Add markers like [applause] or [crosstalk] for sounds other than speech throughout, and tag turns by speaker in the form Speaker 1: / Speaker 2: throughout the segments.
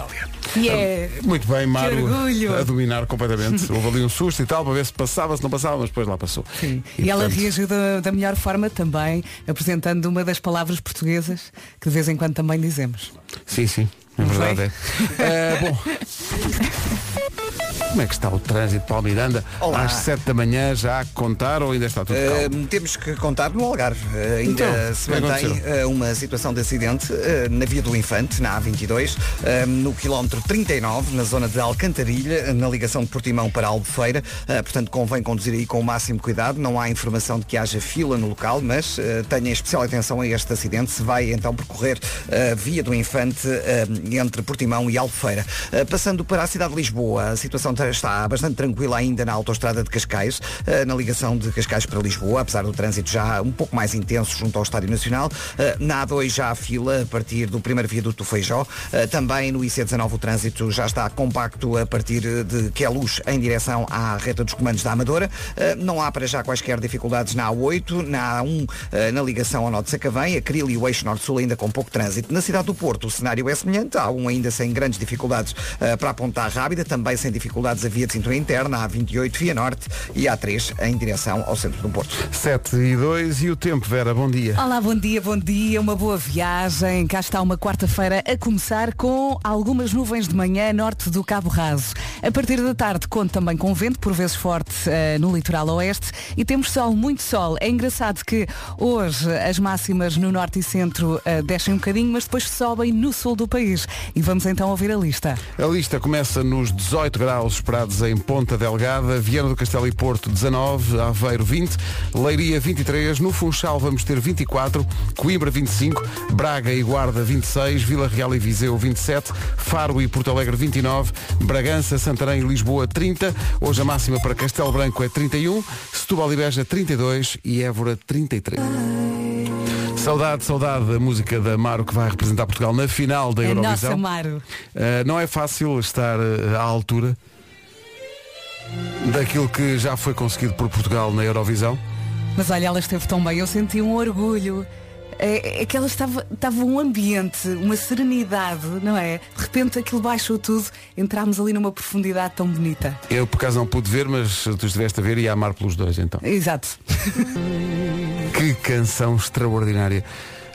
Speaker 1: Itália.
Speaker 2: E é.
Speaker 3: Muito bem, Mário a dominar completamente. Houve ali um susto e tal, para ver se passava, se não passava, mas depois lá passou.
Speaker 2: Sim.
Speaker 3: E,
Speaker 2: E, ela
Speaker 3: portanto,
Speaker 2: reagiu da, da melhor forma também, apresentando uma das palavras portuguesas que de vez em quando também dizemos.
Speaker 3: Sim, sim, é verdade. É. Eh, [laughs] bom. [laughs] Como é que está o trânsito para Miranda?
Speaker 4: Olá.
Speaker 3: Às 7 da manhã já a contar ou ainda está tudo
Speaker 4: Uh,
Speaker 3: calmo?
Speaker 4: temos que contar no Algarve. Uh, ainda
Speaker 3: Então,
Speaker 4: se
Speaker 3: que
Speaker 4: mantém uh, uma situação de acidente uh, na Via do Infante, na A22, uh, no quilómetro 39, na zona de Alcantarilha, na ligação de Portimão para Albufeira. Uh, portanto, convém conduzir aí com o máximo cuidado. Não há informação de que haja fila no local, mas uh, tenha especial atenção a este acidente. Se vai então percorrer a Via do Infante uh, entre Portimão e Albufeira. Uh, passando para a cidade de Lisboa, a situação tá- está bastante tranquila ainda na autoestrada de Cascais, eh, na ligação de Cascais para Lisboa, apesar do trânsito já um pouco mais intenso junto ao Estádio Nacional. Eh, Na A2 já há fila a partir do primeiro viaduto do Feijó. Eh, Também no IC19 o trânsito já está compacto a partir de Queluz em direção à reta dos comandos da Amadora. Não há para já quaisquer dificuldades na A8, na A1 eh, na ligação ao Norte de Sacavém, a Cril e o Eixo Norte-Sul ainda com pouco trânsito. Na cidade do Porto o cenário é semelhante, há um ainda sem grandes dificuldades para a Ponta Rábida, também sem dificuldades a via de cintura interna, a 28 via norte e a 3 em direção ao centro do Porto.
Speaker 3: 7 e 2 e o tempo, Vera, bom dia.
Speaker 2: Olá, bom dia, bom dia, uma boa viagem. Cá está uma quarta-feira a começar com algumas nuvens de manhã norte do Cabo Raso. A partir da tarde conta também com vento, por vezes forte, eh, no litoral oeste e temos sol, muito sol. É engraçado que hoje as máximas no norte e centro eh, descem um bocadinho, mas depois sobem no sul do país. E vamos então ouvir a lista.
Speaker 3: A lista começa nos 18 graus esperados em Ponta Delgada, Viana do Castelo e Porto 19, Aveiro 20, Leiria 23, no Funchal vamos ter 24, Coimbra 25, Braga e Guarda 26, Vila Real e Viseu 27, Faro e Porto Alegre 29, Bragança, Santarém e Lisboa 30, hoje a máxima para Castelo Branco é 31, Setúbal e Beja 32 e Évora 33. Saudade, saudade da música da Maro que vai representar Portugal na final da
Speaker 2: A
Speaker 3: Eurovisão.
Speaker 2: nossa Maro.
Speaker 3: Uh, não é fácil estar uh, à altura daquilo que já foi conseguido por Portugal na Eurovisão.
Speaker 2: Mas olha, ela esteve tão bem, eu senti um orgulho. É, é que ela estava, estava um ambiente, uma serenidade, não é? De repente aquilo baixou tudo, entrámos ali numa profundidade tão bonita.
Speaker 3: Eu por acaso não pude ver, mas tu estiveste a ver e a amar pelos dois então.
Speaker 2: Exato. [laughs]
Speaker 3: Que canção extraordinária.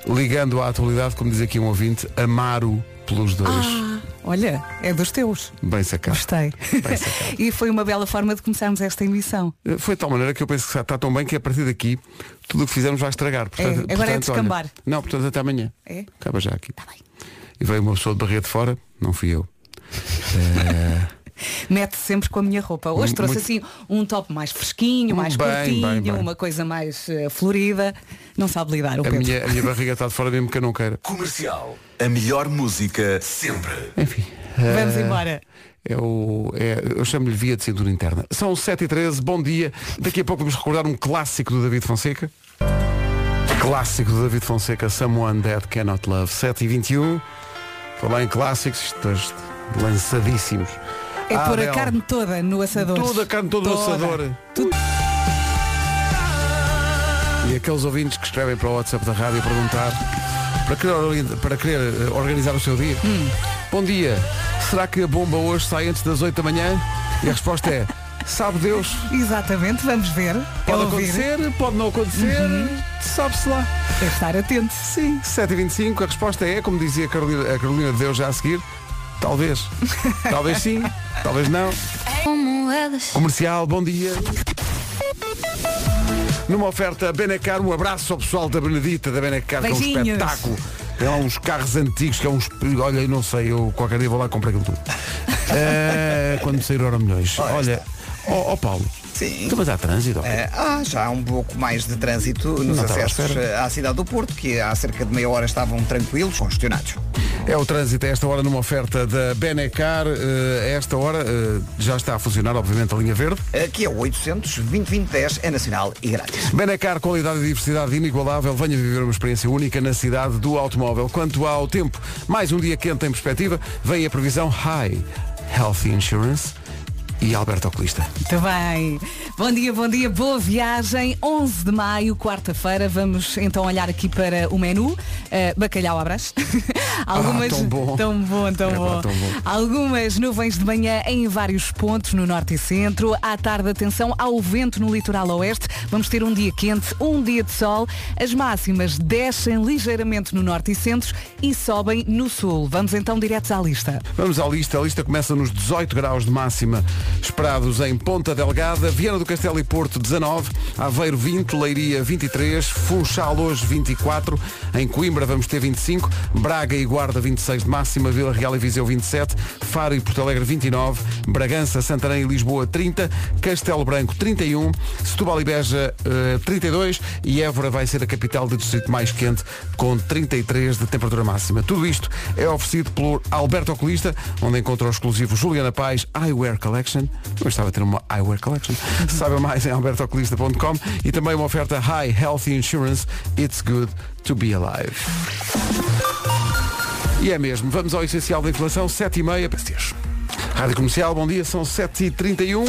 Speaker 3: Ligando à atualidade, como diz aqui um ouvinte, amaro pelos dois.
Speaker 2: Ah, olha, é dos teus.
Speaker 3: Bem sacado.
Speaker 2: Gostei.
Speaker 3: Bem [laughs] sacado.
Speaker 2: e foi uma bela forma de começarmos esta emissão.
Speaker 3: Uh, Foi de tal maneira que eu penso que está tão bem que a partir daqui tudo o que fizermos vai estragar. Portanto,
Speaker 2: É, agora é
Speaker 3: portanto,
Speaker 2: descambar.
Speaker 3: olha, não, portanto até amanhã.
Speaker 2: É?
Speaker 3: Acaba já aqui.
Speaker 2: Tá bem.
Speaker 3: E veio uma pessoa de barreira de fora, não fui eu. Eh, [laughs]
Speaker 2: Mete sempre com a minha roupa. Hoje
Speaker 3: Muito-
Speaker 2: trouxe assim um top mais fresquinho, mais
Speaker 3: Bem,
Speaker 2: curtinho,
Speaker 3: bem, bem.
Speaker 2: uma coisa mais eh, florida. Não sabe lidar o
Speaker 3: a,
Speaker 2: Pedro.
Speaker 3: minha, a minha barriga está de fora mesmo que eu não queira.
Speaker 1: Comercial. A melhor música sempre.
Speaker 3: Enfim.
Speaker 2: Vamos
Speaker 3: eh,
Speaker 2: embora.
Speaker 3: É o, é, eu chamo-lhe via de cintura interna. São 7 e 13 bom dia. Daqui a pouco vamos recordar um clássico do David Fonseca. Clássico do David Fonseca, Someone That Cannot Love. 7 e 21 Falar em clássicos, estes lançadíssimos.
Speaker 2: É pôr a carne toda no assador.
Speaker 3: Toda a carne toda no
Speaker 2: Toda.
Speaker 3: assador.
Speaker 2: Tudo.
Speaker 3: E aqueles ouvintes que escrevem para o WhatsApp da rádio perguntar para querer, para querer eh, organizar o seu dia.
Speaker 2: Hum.
Speaker 3: Bom dia. Será que a bomba hoje sai antes das 8 da manhã? E a resposta é, sabe Deus.
Speaker 2: Exatamente, vamos ver.
Speaker 3: Pode
Speaker 2: É
Speaker 3: acontecer, pode não acontecer, sabe-se lá.
Speaker 2: É estar atento.
Speaker 3: Sim. 7h25, a resposta é, como dizia a Carolina, a Carolina de Deus já a seguir, talvez. [laughs] talvez sim, talvez não. Comercial, bom dia. Numa oferta Benecar, um abraço ao pessoal da Benedita, da Benecar, que é um
Speaker 2: Beijinhos.
Speaker 3: espetáculo. Tem lá uns carros antigos, que é uns. Olha, eu não sei, eu qualquer dia vou lá comprar aquilo tudo. [laughs] Eh, quando sair hora milhões. Olha, ó ó Paulo.
Speaker 4: Sim.
Speaker 3: Então, mas há trânsito.
Speaker 4: Eh, há já um pouco mais de trânsito nos
Speaker 3: Não
Speaker 4: acessos eh, à cidade do Porto, que há cerca de meia hora estavam tranquilos, congestionados.
Speaker 3: É o trânsito a esta hora numa oferta da Benecar. eh, a esta hora eh, já está a funcionar, obviamente, a linha verde.
Speaker 4: Aqui é o 800 2010 é nacional e grátis.
Speaker 3: Benecar, qualidade e diversidade inigualável. Venha viver uma experiência única na cidade do automóvel. Quanto ao tempo, mais um dia quente em perspectiva, vem a previsão High Health Insurance. E Alberto Oculista.
Speaker 2: Muito bem. Bom dia, bom dia, boa viagem. 11 de maio, quarta-feira. Vamos então olhar aqui para o menu. Uh, bacalhau à brás. [laughs] Algumas...
Speaker 3: tão bom.
Speaker 2: Tão bom, tão,
Speaker 3: É pá,
Speaker 2: bom.
Speaker 3: tão bom.
Speaker 2: Algumas nuvens de manhã em vários pontos no norte e centro. À tarde, atenção ao vento no litoral oeste. Vamos ter um dia quente, um dia de sol. As máximas descem ligeiramente no norte e centro e sobem no sul. Vamos então diretos à lista.
Speaker 3: Vamos à lista. A lista começa nos 18 graus de máxima esperados em Ponta Delgada, Viana do Castelo e Porto 19, Aveiro 20, Leiria 23, Funchal hoje 24, em Coimbra vamos ter 25, Braga e Guarda 26 de máxima, Vila Real e Viseu 27, Faro e Porto Alegre 29, Bragança, Santarém e Lisboa 30, Castelo Branco 31, Setúbal e Beja eh, 32 e Évora vai ser a capital do distrito mais quente com 33 de temperatura máxima. Tudo isto é oferecido pelo Alberto Oculista, onde encontra o exclusivo Juliana Paz Eyewear Collection. Eu gostava de ter uma Eyewear Collection. [laughs] Saiba mais em albertooculista.com e também uma oferta High Healthy Insurance. It's good to be alive. E é mesmo. Vamos ao essencial da informação, 7 e meia. Rádio Comercial, bom dia, são 7h31.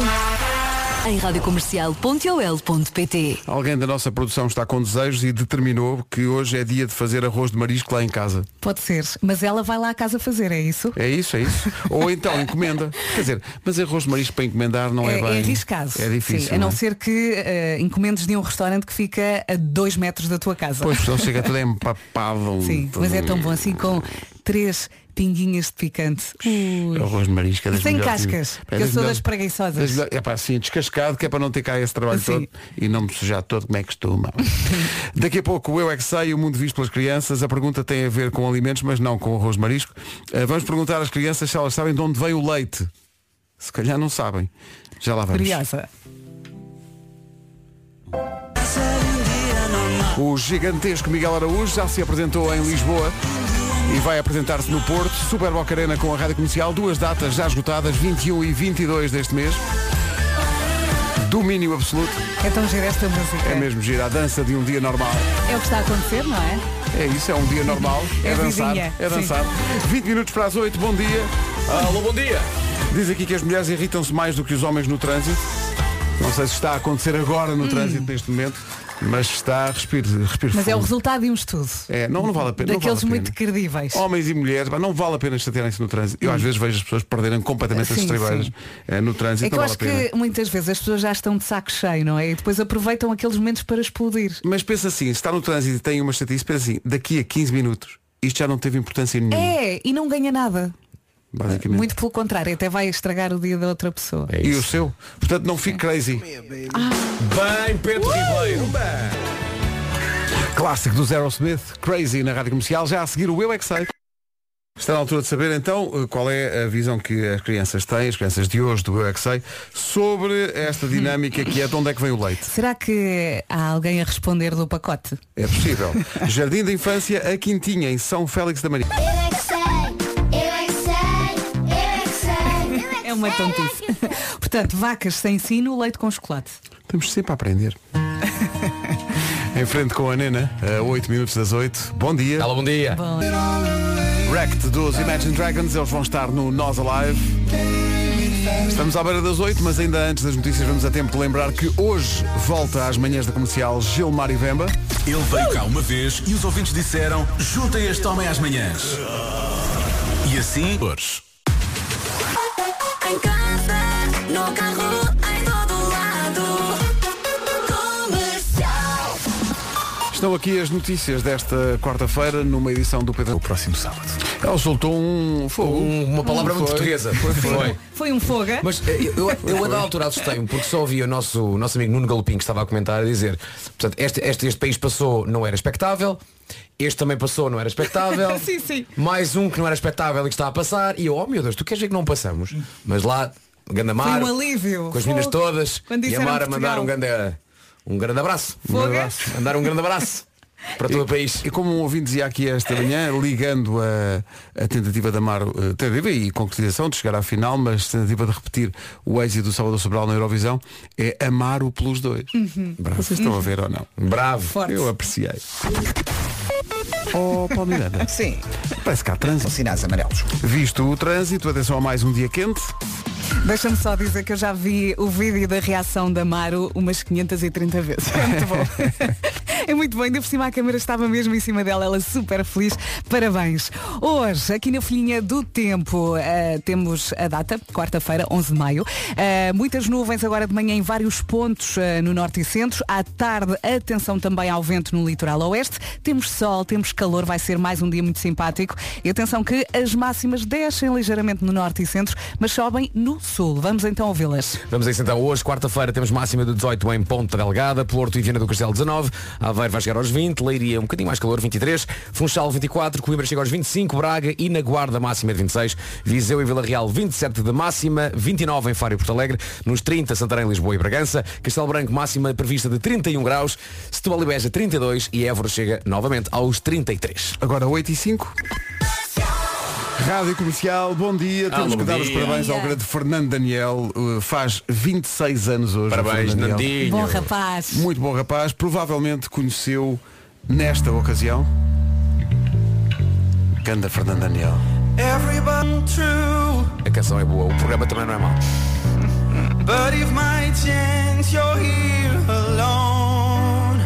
Speaker 5: Em radiocomercial.ol.pt
Speaker 3: Alguém da nossa produção está com desejos e determinou que hoje é dia de fazer arroz de marisco lá em casa.
Speaker 2: Pode ser, mas ela vai lá à casa fazer, é isso?
Speaker 3: É isso, é isso. [laughs] Ou então encomenda. Quer dizer, mas arroz de marisco para encomendar não é,
Speaker 2: É,
Speaker 3: bem.
Speaker 2: é arriscado.
Speaker 3: É difícil.
Speaker 2: Sim, a não
Speaker 3: é?
Speaker 2: ser que eh, encomendes de um restaurante que fica a dois metros da tua casa.
Speaker 3: Pois, senão chega tudo empapado.
Speaker 2: Sim,
Speaker 3: tudo-
Speaker 2: mas é tão bom assim com três pinguinhas de picante. Ui.
Speaker 3: Arroz de é das
Speaker 2: Sem cascas,
Speaker 3: é
Speaker 2: que eu sou das preguiçosas.
Speaker 3: das É pá, assim, descascado, que é para não ter cá esse trabalho
Speaker 2: Sim.
Speaker 3: todo e não me sujar todo como é que costuma. [laughs] Daqui a pouco o Eu é que sei, o mundo visto pelas crianças. A pergunta tem a ver com alimentos, mas não com arroz de marisco. Eh, vamos perguntar às crianças se elas sabem de onde vem o leite. Se calhar não sabem. Já lá vamos.
Speaker 2: Curiosa.
Speaker 3: O gigantesco Miguel Araújo já se apresentou em Lisboa e vai apresentar-se no Porto, Super Boca Arena com a Rádio Comercial, duas datas já esgotadas, 21 e 22 deste mês. Domínio absoluto,
Speaker 2: É tão gira esta música.
Speaker 3: é mesmo gira, a dança de um dia normal.
Speaker 2: É o que está a acontecer, não é?
Speaker 3: É isso, é um dia normal, [laughs] é,
Speaker 2: É
Speaker 3: dançar, é
Speaker 2: sim.
Speaker 3: dançar. 20 minutos para as 8, bom dia.
Speaker 6: Alô, bom dia.
Speaker 3: Diz aqui que as mulheres irritam-se mais do que os homens no trânsito. Não sei se está a acontecer agora no trânsito neste momento, mas está, respire
Speaker 2: Hum. Mas é o
Speaker 3: fundo.
Speaker 2: resultado de um estudo.
Speaker 3: É, não, não vale a pena.
Speaker 2: Daqueles
Speaker 3: vale a
Speaker 2: muito
Speaker 3: pena.
Speaker 2: credíveis.
Speaker 3: Homens e mulheres, não vale a pena chatearem-se no trânsito. Eu às vezes vejo as pessoas perderem completamente as
Speaker 2: Sim,
Speaker 3: estribeiras
Speaker 2: sim.
Speaker 3: eh, no trânsito.
Speaker 2: É que
Speaker 3: não
Speaker 2: eu
Speaker 3: vale
Speaker 2: acho
Speaker 3: a pena.
Speaker 2: que muitas vezes as pessoas já estão de saco cheio, não é? E depois aproveitam aqueles momentos para explodir.
Speaker 3: Mas pensa assim, se está no trânsito e tem uma chatice, pensa assim, daqui a 15 minutos, isto já não teve importância nenhuma.
Speaker 2: É, e não ganha nada.
Speaker 3: Basicamente.
Speaker 2: Muito pelo contrário, até vai estragar o dia da outra pessoa.
Speaker 6: É
Speaker 3: E o seu? Portanto, não fique crazy.
Speaker 6: Bem, Pedro Ribeiro.
Speaker 3: Clássico do Zero Smith, Crazy na rádio comercial. Já a seguir o Eu é que sei. Está na altura de saber então eh, qual é a visão que as crianças têm, as crianças de hoje do Eu é que sei, sobre esta [laughs] dinâmica que é de onde é que vem o leite.
Speaker 2: Será que há alguém a responder do pacote?
Speaker 3: É possível. [laughs] Jardim da Infância, a Quintinha, em São Félix da Maria.
Speaker 2: Uma
Speaker 7: é
Speaker 2: tontice. [laughs] Portanto, vacas sem sino, leite com chocolate.
Speaker 3: Estamos sempre a aprender. [laughs] em frente com a Nena, a 8 minutos das 8. Bom dia.
Speaker 6: Alô, bom dia.
Speaker 2: Bom,
Speaker 3: Wrecked dos Imagine Dragons, eles vão estar no Nós Alive. Estamos à beira das 8, mas ainda antes das notícias vamos a tempo de lembrar que hoje volta às manhãs da comercial Gilmar e Vemba.
Speaker 1: Ele veio cá uma vez e os ouvintes disseram Junta este homem às manhãs. E assim, hoje.
Speaker 5: Em casa, no carro,
Speaker 3: Estão aqui as notícias desta quarta-feira numa edição do Pedro. O próximo sábado. Ela soltou um fogo.
Speaker 6: Um- uma palavra muito
Speaker 3: Foi.
Speaker 6: portuguesa. Foi.
Speaker 2: Foi um foga.
Speaker 6: Mas eh, eu, eu, eu a da altura assustei-me porque só ouvi o nosso, o nosso amigo Nuno Galopim que estava a comentar a dizer portanto, este, este, este país passou, não era expectável este também passou, não era expectável [laughs]
Speaker 2: Sim, sim.
Speaker 6: mais um que não era expectável e que está a passar e eu, oh meu Deus, tu queres ver que não passamos mas lá, Gandamar
Speaker 2: Foi um alívio.
Speaker 6: com as meninas
Speaker 2: Fogo.
Speaker 6: todas
Speaker 2: Quando
Speaker 6: e a Mara
Speaker 2: Portugal.
Speaker 6: mandar um grande um grande abraço um grande abraço. mandar um grande abraço [laughs] para todo o país
Speaker 3: E como um ouvinte dizia aqui esta manhã, ligando a, a tentativa de amar, eh, tentativa e concretização de chegar à final, mas tentativa de repetir o êxito do Salvador Sobral na Eurovisão, é amar o pelos dois.
Speaker 6: Bravo.
Speaker 3: Vocês estão a ver ou não?
Speaker 6: bravo
Speaker 2: Forte.
Speaker 3: Eu apreciei. Oh, Paulo Miranda,
Speaker 4: Sim,
Speaker 3: parece que há
Speaker 4: são
Speaker 3: trânsito.
Speaker 4: sinais amarelos.
Speaker 3: Visto o trânsito, atenção a mais um dia quente.
Speaker 2: Deixa-me só dizer que eu já vi o vídeo da reação da Maru umas 530 vezes. É muito bom. [laughs] É muito bom, ainda por cima a câmera estava mesmo em cima dela, ela super feliz. Parabéns. Hoje, aqui na folhinha do tempo, eh, temos a data, quarta-feira, 11 de maio. Eh, muitas nuvens agora de manhã em vários pontos eh, no norte e centro. À tarde, atenção também ao vento no litoral oeste. Temos sol, temos calor, vai ser mais um dia muito simpático. E atenção que as máximas descem ligeiramente no norte e centro, mas sobem no sul. Vamos então ouvi-las.
Speaker 6: Vamos a isso então. Hoje, quarta-feira, temos máxima de 18 em Ponta Delgada, Porto e Viana do Castelo 19, Aveiro vai chegar aos 20, Leiria um bocadinho mais calor, 23, Funchal 24, Coimbra chega aos 25, Braga e na Guarda máxima de 26, Viseu e Vila Real 27 de máxima, 29 em Faro e Porto Alegre, nos 30 Santarém, Lisboa e Bragança, Castelo Branco máxima prevista de 31 graus, Setúbal e Beja 32 e Évora chega novamente aos 33.
Speaker 3: Agora 8 e 5. Rádio Comercial, bom dia. Temos
Speaker 6: bom
Speaker 3: que dar os
Speaker 6: dia.
Speaker 3: parabéns ao grande Fernando Daniel. Uh, faz 26 anos hoje.
Speaker 6: Parabéns,
Speaker 3: Fernando Daniel.
Speaker 6: Nandinho.
Speaker 2: Bom rapaz.
Speaker 3: Muito bom rapaz. Provavelmente conheceu nesta ocasião. Ganda Fernando Daniel.
Speaker 6: A canção é boa, o programa também não é mau.
Speaker 8: But if my chance you're here alone,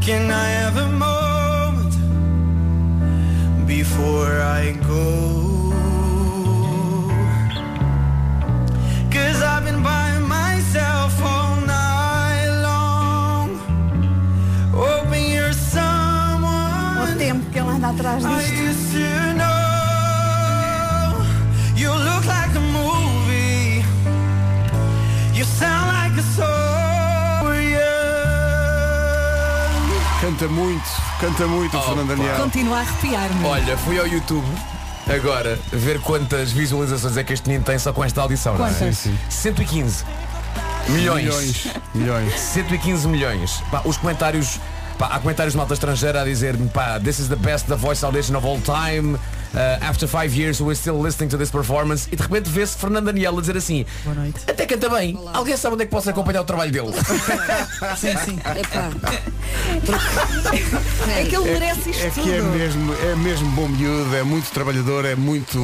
Speaker 8: can I a moment before I go? Cause I've been by myself all night long, hoping you're someone
Speaker 2: tempo que ele anda atrás
Speaker 8: I
Speaker 3: Canta muito, canta muito o. Fernando Daniel.
Speaker 2: Continua a arrepiar-me.
Speaker 6: Olha, fui ao YouTube agora ver quantas visualizações é que este menino tem só com esta audição. não é?
Speaker 2: Quantas?
Speaker 3: Sim, sim.
Speaker 6: 115 milhões.
Speaker 3: Milhões. Milhões.
Speaker 6: 115 milhões. Pá, os comentários. Pá, há comentários de malta estrangeira a dizer pá, this is the best The Voice Audition of all time. Uh, after five years we're still listening to this performance. E de repente vê-se Fernando Daniel a dizer assim.
Speaker 9: Boa noite.
Speaker 6: Até canta bem. Alguém sabe onde é que posso acompanhar o trabalho dele? [laughs]
Speaker 9: Sim, sim. Epá.
Speaker 2: É que ele merece isto
Speaker 3: É que é mesmo, é mesmo bom miúdo, é muito trabalhador, é muito.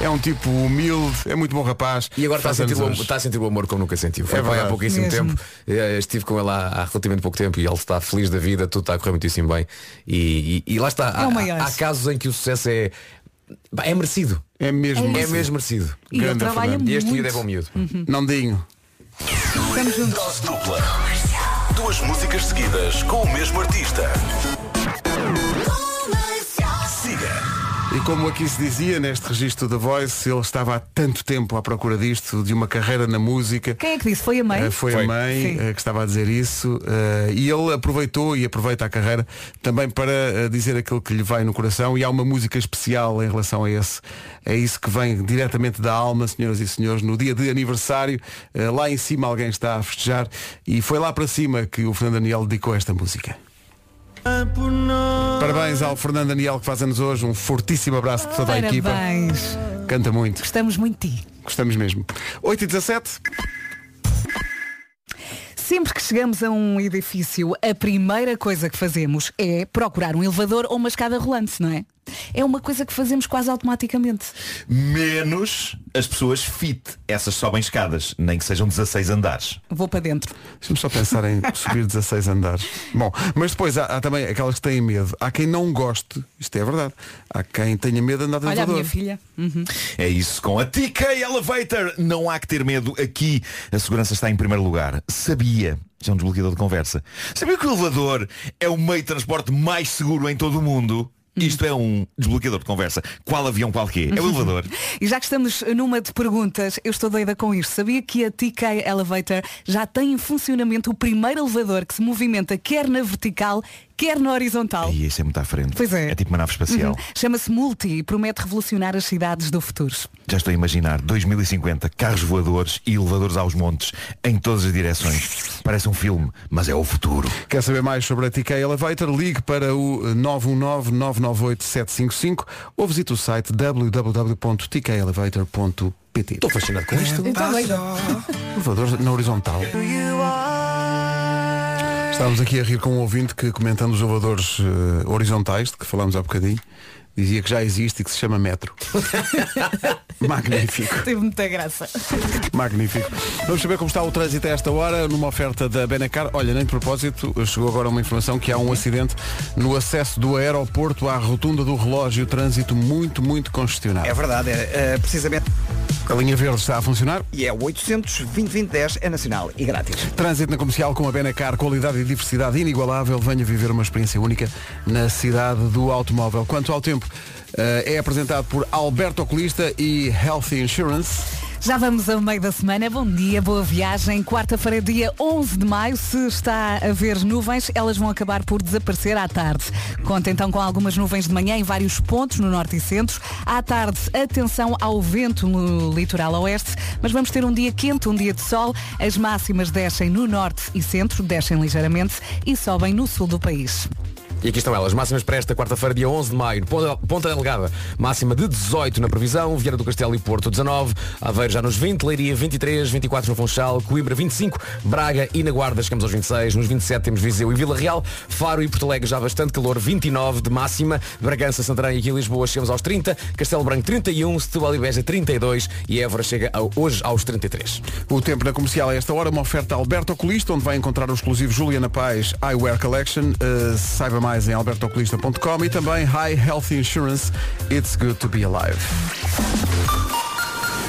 Speaker 3: É um tipo humilde, é muito bom rapaz.
Speaker 6: E agora está a, sentir o, está a sentir o amor como nunca sentiu. Foi
Speaker 3: É
Speaker 6: há pouquíssimo
Speaker 2: Mesmo.
Speaker 6: tempo. Eh, Estive com ele há, há relativamente pouco tempo e ele está feliz da vida, tudo está a correr muitíssimo bem. E, e- e lá está.
Speaker 2: É
Speaker 6: há, há casos em que o sucesso é. É merecido.
Speaker 3: É mesmo.
Speaker 6: É mesmo merecido.
Speaker 2: E
Speaker 3: Grande
Speaker 2: trabalha
Speaker 3: Fernando.
Speaker 6: E este
Speaker 2: muito.
Speaker 6: miúdo é bom miúdo.
Speaker 3: Nandinho.
Speaker 2: Estamos juntos.
Speaker 1: Dose dupla. Duas músicas seguidas com o mesmo artista. Siga.
Speaker 3: E como aqui se dizia neste registro da Voice, ele estava há tanto tempo à procura disto, de uma carreira na música.
Speaker 2: Quem é que disse? Foi a mãe?
Speaker 3: Eh, Foi,
Speaker 6: Foi.
Speaker 3: a mãe eh, que estava a dizer isso eh, e ele aproveitou e aproveita a carreira também para dizer aquilo que lhe vai no coração e há uma música especial em relação a esse é isso que vem diretamente da alma senhoras e senhores no dia de aniversário lá em cima alguém está a festejar e foi lá para cima que o Fernando Daniel dedicou esta música Parabéns ao Fernando Daniel que faz anos hoje um fortíssimo abraço de toda a equipa
Speaker 2: Parabéns.
Speaker 3: canta muito
Speaker 2: Gostamos muito de ti.
Speaker 3: gostamos mesmo 8 e 17
Speaker 2: Sempre que chegamos a um edifício, a primeira coisa que fazemos é procurar um elevador ou uma escada rolante, não é? É uma coisa que fazemos quase automaticamente.
Speaker 10: Menos as pessoas fit. Essas sobem escadas, nem que sejam 16 andares.
Speaker 2: Vou para dentro.
Speaker 3: Deixa-me só pensar em [laughs] subir 16 andares. Bom, mas depois há, há também aquelas que têm medo. Há quem não goste, isto é verdade. Há quem tenha medo de andar de
Speaker 2: Olha a
Speaker 3: elevador.
Speaker 2: minha filha. Uhum.
Speaker 10: É isso, com a TK Elevator não há que ter medo. Aqui a segurança está em primeiro lugar. Sabia, já é um desbloqueador de conversa. Sabia que o elevador é o meio de transporte mais seguro em todo o mundo? Isto é um desbloqueador de conversa. Qual avião qualquer? É o elevador.
Speaker 2: E já que estamos numa de perguntas, eu estou doida com isto. Sabia que a TK Elevator já tem em funcionamento o primeiro elevador que se movimenta quer na vertical, quer na horizontal?
Speaker 10: E isso é muito à frente.
Speaker 2: Pois é.
Speaker 10: É tipo uma nave espacial.
Speaker 2: Uhum. Chama-se Multi e promete revolucionar as cidades do futuro.
Speaker 10: Já estou a imaginar 2050, carros voadores e elevadores aos montes, em todas as direções. Parece um filme, mas é o futuro.
Speaker 3: Quer saber mais sobre a TK Elevator? Ligue para o 919-998-755 ou visite o site www.tkelevator.pt
Speaker 6: Estou fascinado com isto.
Speaker 2: Então.
Speaker 3: Elevador na horizontal. Estávamos aqui a rir com um ouvinte que comentando os elevadores eh, horizontais, de que falámos há bocadinho, dizia que já existe e que se chama metro. [laughs] Magnífico.
Speaker 2: Teve muita graça.
Speaker 3: Magnífico. Vamos saber como está o trânsito a esta hora, numa oferta da Benacar. Olha, nem de propósito, chegou agora uma informação que há um acidente no acesso do aeroporto à rotunda do relógio, trânsito muito, muito congestionado.
Speaker 4: É verdade, é, é, precisamente.
Speaker 3: A linha verde está a funcionar.
Speaker 4: E é o 800 2010 é nacional e grátis.
Speaker 3: Trânsito na comercial com a Benacar, qualidade e diversidade inigualável. Venha viver uma experiência única na cidade do automóvel. Quanto ao tempo, eh, é apresentado por Alberto Oculista e Healthy Insurance.
Speaker 2: Já vamos ao meio da semana. Bom dia, boa viagem. Quarta-feira, dia 11 de maio. Se está a ver nuvens, elas vão acabar por desaparecer à tarde. Conta então com algumas nuvens de manhã em vários pontos no norte e centro. À tarde, atenção ao vento no litoral oeste, mas vamos ter um dia quente, um dia de sol. As máximas descem no norte e centro, descem ligeiramente e sobem no sul do país.
Speaker 6: E aqui estão elas, máximas para esta quarta-feira, dia 11 de maio, Ponta, Delgada, máxima de 18 na previsão, Vieira do Castelo e Porto 19, Aveiro já nos 20, Leiria 23, 24 no Funchal, Coimbra 25, Braga e na Guarda chegamos aos 26, nos 27 temos Viseu e Vila Real, Faro e Porto Alegre já bastante calor, 29 de máxima, Bragança, Santarém e aqui Lisboa chegamos aos 30, Castelo Branco 31, Setúbal e Beja 32 e Évora chega ao- hoje aos 33.
Speaker 3: O tempo na comercial a esta hora, uma oferta Alberto Oculista, onde vai encontrar o exclusivo Juliana Paz Eyewear Collection. Uh, saiba mais em albertooculista.com e também High Health Insurance. It's good to be alive.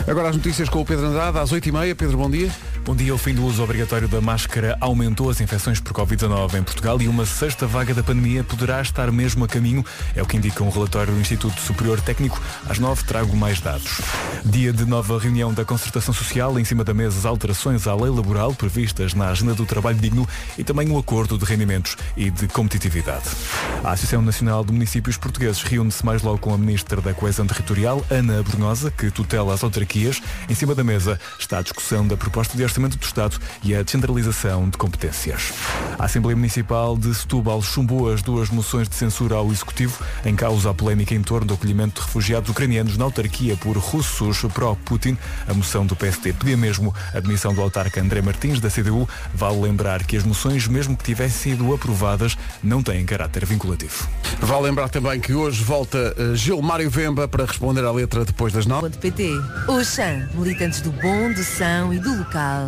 Speaker 3: Agora as notícias com o Pedro Andrade, às 8h30. Pedro, bom dia.
Speaker 11: Bom dia. O fim do uso obrigatório da máscara aumentou as infecções por Covid-19 em Portugal e uma sexta vaga da pandemia poderá estar mesmo a caminho. É o que indica um relatório do Instituto Superior Técnico. Às nove trago mais dados. Dia de nova reunião da Concertação Social. Em cima da mesa as alterações à lei laboral previstas na Agenda do Trabalho Digno e também um acordo de rendimentos e de competitividade. A Associação Nacional de Municípios Portugueses reúne-se mais logo com a Ministra da Coesão Territorial, Ana Brunhosa, que tutela as autarquias. Em cima da mesa está a discussão da proposta de Orçamento do Estado e a descentralização de competências. A Assembleia Municipal de Setúbal chumbou as duas moções de censura ao Executivo em causa a polémica em torno do acolhimento de refugiados ucranianos na autarquia por russos pró-Putin. A moção do PSD pedia mesmo a demissão do autarca André Martins, da CDU. Vale lembrar que as moções, mesmo que tivessem sido aprovadas, não têm caráter vinculativo.
Speaker 3: Vale lembrar também que hoje volta uh, Gilmário Vemba para responder à letra depois das nove.
Speaker 12: PT. Oxã, militantes do bom, do são e do local.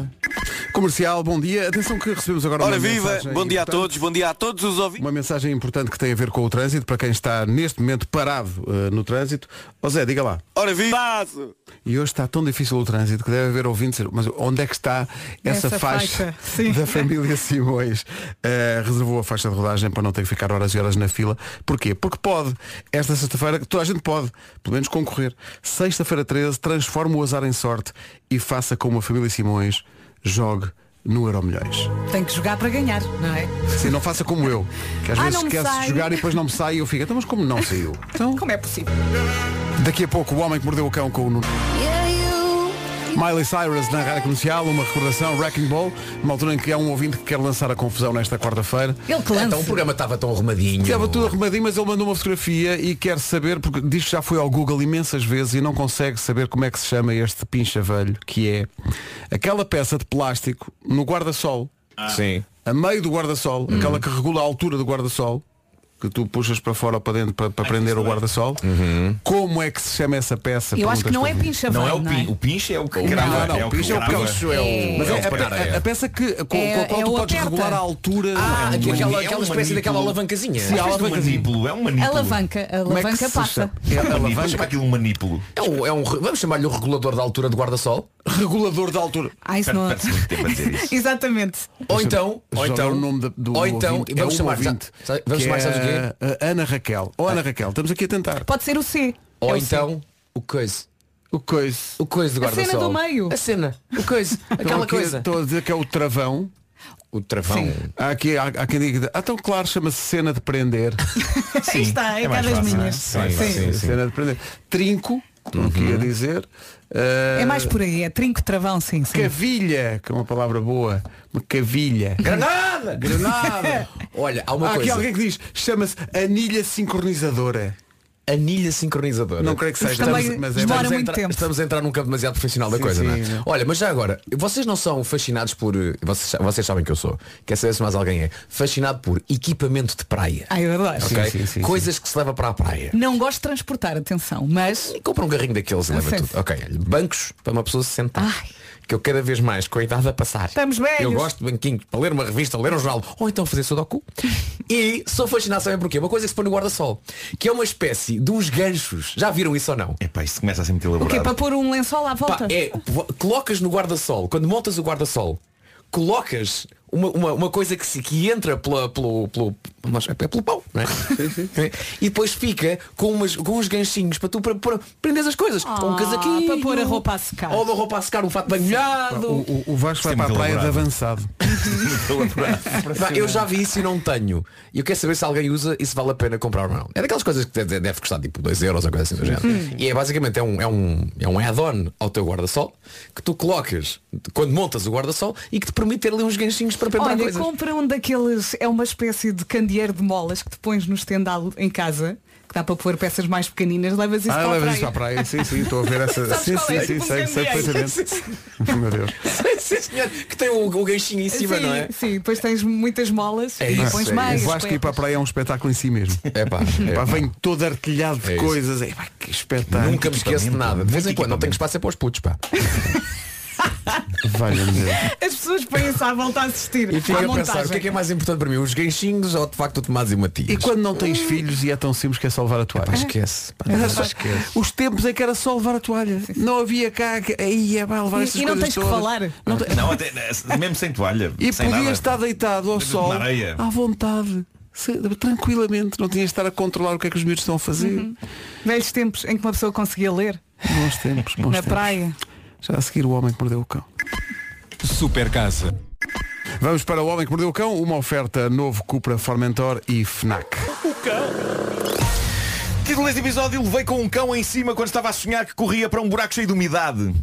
Speaker 3: Comercial, bom dia. Atenção que recebemos agora
Speaker 13: Ora
Speaker 3: uma
Speaker 13: viva,
Speaker 3: mensagem
Speaker 13: bom dia a
Speaker 3: importante.
Speaker 13: todos, bom dia a todos os ouvintes.
Speaker 3: Uma mensagem importante que tem a ver com o trânsito, para quem está neste momento parado uh, no trânsito. Ó Zé, diga lá.
Speaker 13: Ora viva!
Speaker 3: E hoje está tão difícil o trânsito que deve haver ouvintes. Mas onde é que está essa,
Speaker 2: Essa
Speaker 3: faixa,
Speaker 2: faixa,
Speaker 3: da família Simões? Uh, reservou a faixa de rodagem para não ter que ficar horas e horas na fila. Porquê? Porque pode. Esta sexta-feira, toda a gente pode, pelo menos concorrer. Sexta-feira 13, transforma o azar em sorte e faça como a família Simões jogue no Euro Milhões.
Speaker 2: Tem que jogar para ganhar, não é?
Speaker 3: Sim, não faça como eu, que às
Speaker 2: Ah,
Speaker 3: vezes esquece de jogar e depois não me sai e eu fico, então mas como não saiu? [laughs] Então,
Speaker 2: Como é possível?
Speaker 3: daqui a pouco o homem que mordeu o cão com o Nuno. Miley Cyrus na rádio comercial, uma recordação, Wrecking Ball, uma altura em que há um ouvinte que quer lançar a confusão nesta quarta-feira.
Speaker 2: Ele que lança.
Speaker 6: Então o programa estava tão arrumadinho.
Speaker 3: Estava tudo arrumadinho, mas ele mandou uma fotografia e quer saber, porque diz que já foi ao Google imensas vezes e não consegue saber como é que se chama este pincha velho, que é aquela peça de plástico no guarda-sol,
Speaker 6: Sim.
Speaker 3: a meio do guarda-sol, aquela que regula a altura do guarda-sol, que tu puxas para fora ou para dentro para, para prender o guarda-sol. Como é que se chama essa peça?
Speaker 2: Eu acho que não é pincha
Speaker 10: Não é o
Speaker 2: não é?
Speaker 10: pin, o pinche é o que
Speaker 3: Não,
Speaker 10: grava.
Speaker 3: não,
Speaker 10: é o
Speaker 3: pinche é o pinche,
Speaker 6: é o-
Speaker 3: Mas
Speaker 6: é
Speaker 3: é, a, a- peça que, com, com
Speaker 2: É-
Speaker 3: a qual
Speaker 2: é
Speaker 3: tu
Speaker 2: o
Speaker 3: podes
Speaker 2: aperta.
Speaker 3: regular a altura.
Speaker 6: Ah,
Speaker 10: um
Speaker 6: aqui aquela, aquela espécie daquela alavancazinha.
Speaker 3: Sim, a
Speaker 10: É um manípulo, é um manípulo.
Speaker 2: Alavanca, a
Speaker 3: é
Speaker 2: alavanca passa.
Speaker 3: É a
Speaker 10: Manípulo, chama
Speaker 3: alavanca.
Speaker 10: aquilo um manípulo.
Speaker 6: É um, é um, vamos chamar-lhe o regulador da altura do guarda-sol.
Speaker 3: Regulador de altura.
Speaker 2: Ah, isso não... [laughs] Exatamente.
Speaker 6: Ou então, ou então,
Speaker 3: o nome da- do
Speaker 6: ou então, vamos
Speaker 3: é um
Speaker 6: chamar, vamos
Speaker 3: que
Speaker 6: chamar, o
Speaker 3: é a Ana Raquel. Ou Ana Raquel, estamos aqui a tentar.
Speaker 2: Pode ser o C.
Speaker 6: Ou
Speaker 2: É o C.
Speaker 6: então, o coisa.
Speaker 3: O coisa.
Speaker 6: O coisa do
Speaker 2: A cena
Speaker 6: guarda-sol.
Speaker 2: do meio.
Speaker 6: A cena. O coisa. [laughs] Aquela
Speaker 3: aqui-
Speaker 6: coisa.
Speaker 3: Estou a dizer que é o travão.
Speaker 6: O travão.
Speaker 3: Há, aqui, há, há quem diga, ah, então claro, chama-se cena de prender. [laughs]
Speaker 2: Aí está, é,
Speaker 10: é
Speaker 2: cá
Speaker 10: mais fácil,
Speaker 2: minhas.
Speaker 10: não é? Sim, sim, sim.
Speaker 3: Cena de prender. Trinco, estou aqui a dizer. Ah,
Speaker 2: É mais por aí, é trinco travão, sim, sim.
Speaker 3: Cavilha, que é uma palavra boa. Uma cavilha.
Speaker 6: Granada!
Speaker 3: Granada! [laughs]
Speaker 6: Olha, há uma
Speaker 3: Há aqui
Speaker 6: coisa.
Speaker 3: alguém que diz, chama-se anilha sincronizadora.
Speaker 6: Anilha sincronizadora.
Speaker 3: Não creio que seja,
Speaker 6: Estamos-
Speaker 3: mas- é
Speaker 6: estamos
Speaker 3: muito
Speaker 6: entrar-
Speaker 3: tempo.
Speaker 6: Estamos a entrar num campo demasiado profissional da
Speaker 3: Sim,
Speaker 6: coisa,
Speaker 3: sim,
Speaker 6: não é? Olha, mas já agora, vocês não são fascinados por. Vocês, vocês sabem que eu sou. Quer saber se mais alguém é? Fascinado por equipamento de praia.
Speaker 2: Ai, eu adoro.
Speaker 6: ok? Coisas que se leva para a praia.
Speaker 2: Não gosto de transportar, atenção, mas.
Speaker 6: E compra um carrinho daqueles e
Speaker 2: Ah,
Speaker 6: leva
Speaker 2: sim.
Speaker 6: tudo. Ok, olha, bancos para uma pessoa se sentar. Que eu cada vez mais, com a idade a passar.
Speaker 2: Estamos velhos.
Speaker 6: Eu gosto de banquinhos para ler uma revista, ler um jornal, ou então fazer sudoku. [laughs] e sou fascinado, sabem porquê? Uma coisa que se põe no guarda-sol, que é uma espécie de uns ganchos. Já viram isso ou não?
Speaker 10: Epá, isso começa a ser muito
Speaker 2: O
Speaker 10: elaborado.
Speaker 2: quê? Para pôr um lençol à volta?
Speaker 6: Pá, é, colocas no guarda-sol, quando montas o guarda-sol, colocas uma, uma, uma coisa que, se, que entra pela, pelo, pelo, mas é pelo pau, não [laughs] é? e depois fica com, umas, com uns ganchinhos para tu para, para prender as coisas. ou um
Speaker 2: Ah,
Speaker 6: casaquinho.
Speaker 2: para pôr a roupa a secar.
Speaker 6: Ou uma roupa a secar, um fato bem molhado.
Speaker 3: O, o- o Vasco vai
Speaker 6: é
Speaker 3: para a praia de avançado. [laughs]
Speaker 6: Eu já vi isso e não tenho. E eu quero saber se alguém usa e se vale a pena comprar ou não. É daquelas coisas que deve, deve custar tipo 2 euros ou coisa assim do género.
Speaker 2: Hum.
Speaker 6: E é basicamente é um, é um, é um add-on ao teu guarda-sol que tu colocas quando montas o guarda-sol e que te permite ter ali uns ganchinhos para pendurar
Speaker 2: Olha,
Speaker 6: coisas.
Speaker 2: compra um daqueles, é uma espécie de candeeiro de molas que te pões no estendal em casa, que dá para pôr peças mais pequeninas, levas isso
Speaker 3: Ah,
Speaker 2: para a
Speaker 3: levas
Speaker 2: praia.
Speaker 3: isso para a praia. Sim, sim, estou a ver essa.
Speaker 2: Sabes
Speaker 3: sim, sim,
Speaker 2: é?
Speaker 3: sim, sei, sei perfeitamente. [laughs] Meu Deus.
Speaker 6: Sim, senhor, que tem o, o ganchinho em cima,
Speaker 2: sim,
Speaker 6: não é?
Speaker 2: sim, depois tens muitas molas
Speaker 6: É
Speaker 2: e
Speaker 6: isso,
Speaker 2: pões
Speaker 6: é
Speaker 2: mais.
Speaker 3: O Vasco ir para a praia é um espetáculo em si mesmo.
Speaker 6: É pá, [laughs] é
Speaker 3: Pá, vem todo artilhado de
Speaker 6: É
Speaker 3: coisas. É, pá, que espetáculo.
Speaker 6: Nunca me esqueço de nada. De vez em quando não tenho espaço é para os putos, pá. [laughs]
Speaker 3: Valha-me Deus.
Speaker 2: As pessoas põem-se à volta a assistir.
Speaker 6: E fico
Speaker 2: à
Speaker 6: a pensar,
Speaker 2: montagem.
Speaker 6: o que é que é mais importante para mim? Os ganchinhos ou de facto o Tomás e o Matias?
Speaker 3: E quando não tens filhos e é tão simples que é só levar a toalha?
Speaker 6: Esquece. Pá, esquece.
Speaker 3: Os tempos em que era só levar a toalha. Não havia cá. que- Aí é vai levar
Speaker 2: E-
Speaker 3: essas
Speaker 2: e não tens que
Speaker 3: todas.
Speaker 2: falar.
Speaker 3: Não te-
Speaker 10: Não, até, mesmo sem toalha.
Speaker 3: E
Speaker 10: sem
Speaker 3: podias
Speaker 10: nada.
Speaker 3: estar deitado ao sol à vontade. Tranquilamente, não tinhas de estar a controlar o que é que os miúdos estão a fazer.
Speaker 2: Uhum. Velhos tempos em que uma pessoa conseguia ler
Speaker 3: Bons tempos, bons
Speaker 2: na
Speaker 3: tempos.
Speaker 2: praia.
Speaker 3: Já a seguir o homem que mordeu o cão.
Speaker 11: Super casa.
Speaker 3: Vamos para o homem que mordeu o cão, uma oferta novo Cupra Formentor e FNAC.
Speaker 10: Título deste episódio, levei com um cão em cima quando estava a sonhar que corria para um buraco cheio de umidade.